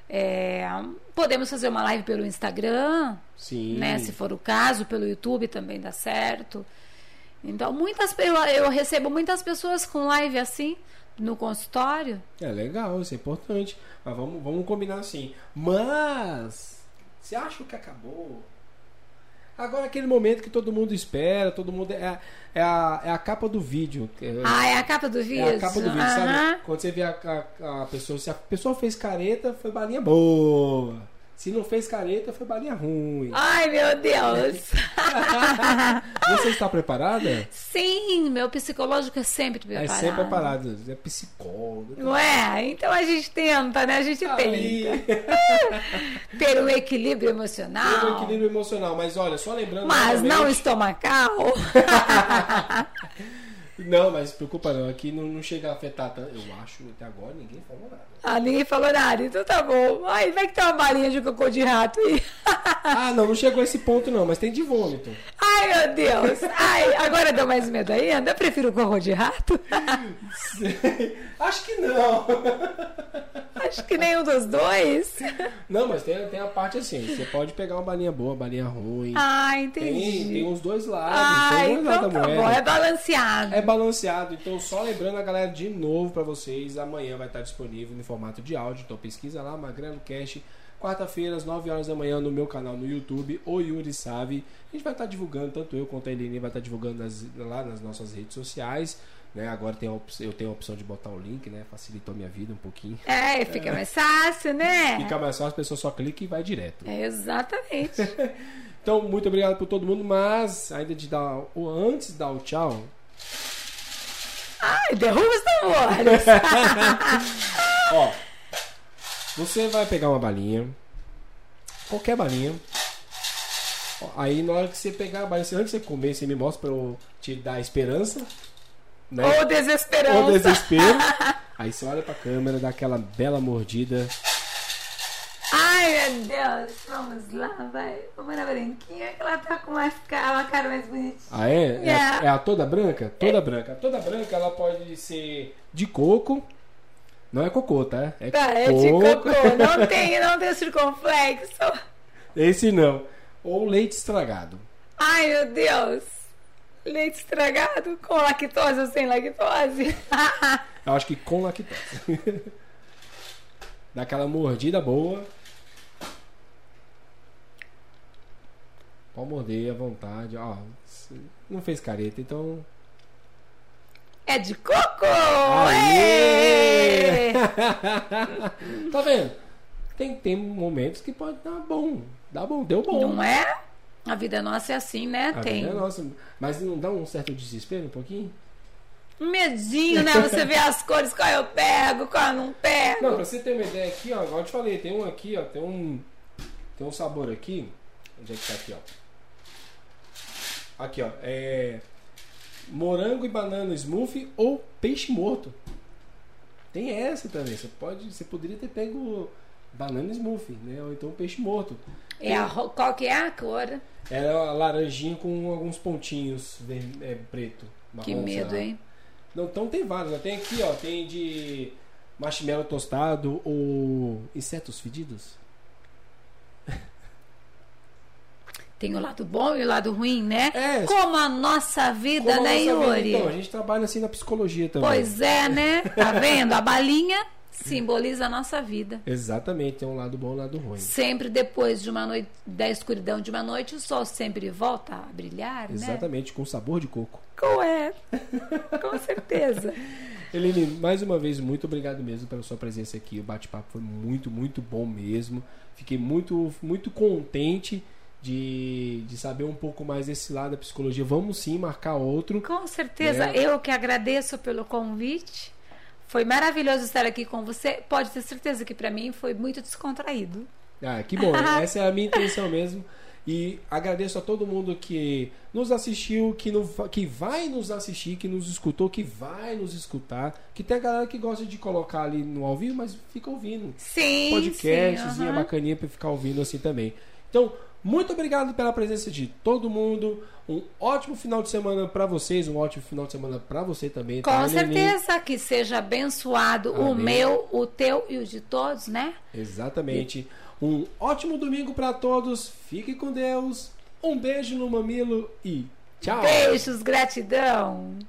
É, podemos fazer uma live pelo Instagram, Sim. né? Se for o caso, pelo YouTube também dá certo. Então, muitas eu, eu recebo muitas pessoas com live assim no consultório. É legal, isso é importante. Mas vamos, vamos combinar assim. Mas você acha que acabou? Agora aquele momento que todo mundo espera, todo mundo. É, é, a, é a capa do vídeo. Ah, é a capa do vídeo? É a capa do vídeo, uhum. sabe? Quando você vê a, a, a, pessoa. Se a pessoa fez careta, foi balinha boa. Se não fez careta, foi balinha ruim. Ai, meu Deus! (laughs) Você está preparada? Sim, meu psicológico é sempre preparado. É sempre preparado. É psicólogo. Não é? Então a gente tenta, né? A gente Aí. tenta. (laughs) Ter um equilíbrio emocional. Ter um equilíbrio emocional. Mas olha, só lembrando. Mas novamente... não estomacal. (laughs) Não, mas preocupa não, aqui não, não chega a afetar tanto. Eu acho, até agora ninguém falou nada. Ah, ninguém falou nada, então tá bom. Ai, vai que tem uma balinha de cocô de rato aí. (laughs) ah, não, não chegou a esse ponto não, mas tem de vômito. Ai, meu Deus. Ai, agora deu mais medo ainda. Eu prefiro cocô de rato. (laughs) acho que não. Acho que nenhum dos dois. Não, mas tem, tem a parte assim, você pode pegar uma balinha boa, uma balinha ruim. Ah, entendi. Tem, tem os dois lados. Ah, tem dois então lados da tá moeda. bom, é balanceado. É balanceado, então só lembrando a galera de novo para vocês, amanhã vai estar disponível no formato de áudio, então pesquisa lá, Magrelo Cash, quarta-feira às 9 horas da manhã no meu canal no YouTube, o Yuri Sabe. A gente vai estar divulgando, tanto eu quanto a Eline vai estar divulgando nas, lá nas nossas redes sociais. Né? Agora tem eu tenho a opção de botar o link, né? Facilitou minha vida um pouquinho. É, fica mais fácil, né? Fica mais fácil, a pessoa só clica e vai direto. É, exatamente. (laughs) então, muito obrigado por todo mundo, mas ainda de dar o antes de dar o tchau. Ai, derruba os tambores. (laughs) Ó, você vai pegar uma balinha, qualquer balinha. Aí na hora que você pegar a balinha, antes de você comer, você me mostra pra eu te dar esperança. Né? Ou desesperança. Ou desespero. Aí você olha pra câmera, dá aquela bela mordida. Ai, meu Deus. Vamos lá, vai. Vamos na branquinha que ela tá com uma, uma cara mais bonitinha. Ah, é? É, a, Yeah. é a toda branca? Toda branca. A toda branca ela pode ser de coco. Não é cocô, tá? É, Tá, é de cocô. Não (laughs) tem, não tem circunflexo. Esse não. Ou leite estragado. Ai, meu Deus. Leite estragado com lactose ou sem lactose? (laughs) Eu acho que com lactose. (laughs) Dá aquela mordida boa. Pode morder à vontade. Ó, não fez careta, então. É de coco! Aê! (laughs) Tá vendo? Tem, tem momentos que pode dar bom. Dá bom, deu bom. Não é? A vida nossa é assim, né? A Tem vida é nossa. Mas não dá um certo desespero um pouquinho? um medinho, né? Você vê as cores, qual eu pego, qual eu não pego. Não, pra você ter uma ideia aqui, ó, igual eu te falei, tem um aqui, ó, tem um. Tem um sabor aqui. Onde é que tá aqui, ó? Aqui, ó. É. Morango e banana smoothie ou peixe morto. Tem essa também. Você pode. Você poderia ter pego banana smoothie, né? Ou então peixe morto. É a, qual que é a cor? Era laranjinha com alguns pontinhos ver- é, preto. Que marrom, sei medo, hein? Não, então tem vários. ó. Tem aqui, ó. Tem de marshmallow tostado ou insetos fedidos. Tem o lado bom e o lado ruim, né? É. Como a nossa vida, Como né, nossa vida, Yuri? Então, a gente trabalha assim na psicologia também. Pois é, né? Tá (laughs) vendo? A balinha simboliza a nossa vida. Exatamente, tem um lado bom e um lado ruim. Sempre depois de uma noite, da escuridão de uma noite, o sol sempre volta a brilhar, né? Exatamente, com sabor de coco. Com é. Com certeza. (laughs) Eline, mais uma vez, muito obrigado mesmo pela sua presença aqui. O bate-papo foi muito, muito bom mesmo. Fiquei muito, muito contente de, de saber um pouco mais desse lado da psicologia. Vamos sim marcar outro. Com certeza. É. Eu que agradeço pelo convite. Foi maravilhoso estar aqui com você. Pode ter certeza que para mim foi muito descontraído. Ah, que bom. (laughs) Essa é a minha intenção mesmo. E agradeço a todo mundo que nos assistiu, que, no, que vai nos assistir, que nos escutou, que vai nos escutar. Que tem a galera que gosta de colocar ali no ao vivo, mas fica ouvindo. Sim. Podcastzinha uhum. bacaninha pra ficar ouvindo assim também. Então, muito obrigado pela presença de todo mundo. Um ótimo final de semana para vocês, um ótimo final de semana para você também. Com tá, certeza Nenê? que seja abençoado Amém. o meu, o teu e o de todos, né? Exatamente. E... Um ótimo domingo para todos. Fique com Deus. Um beijo no mamilo e tchau. Beijos, gratidão.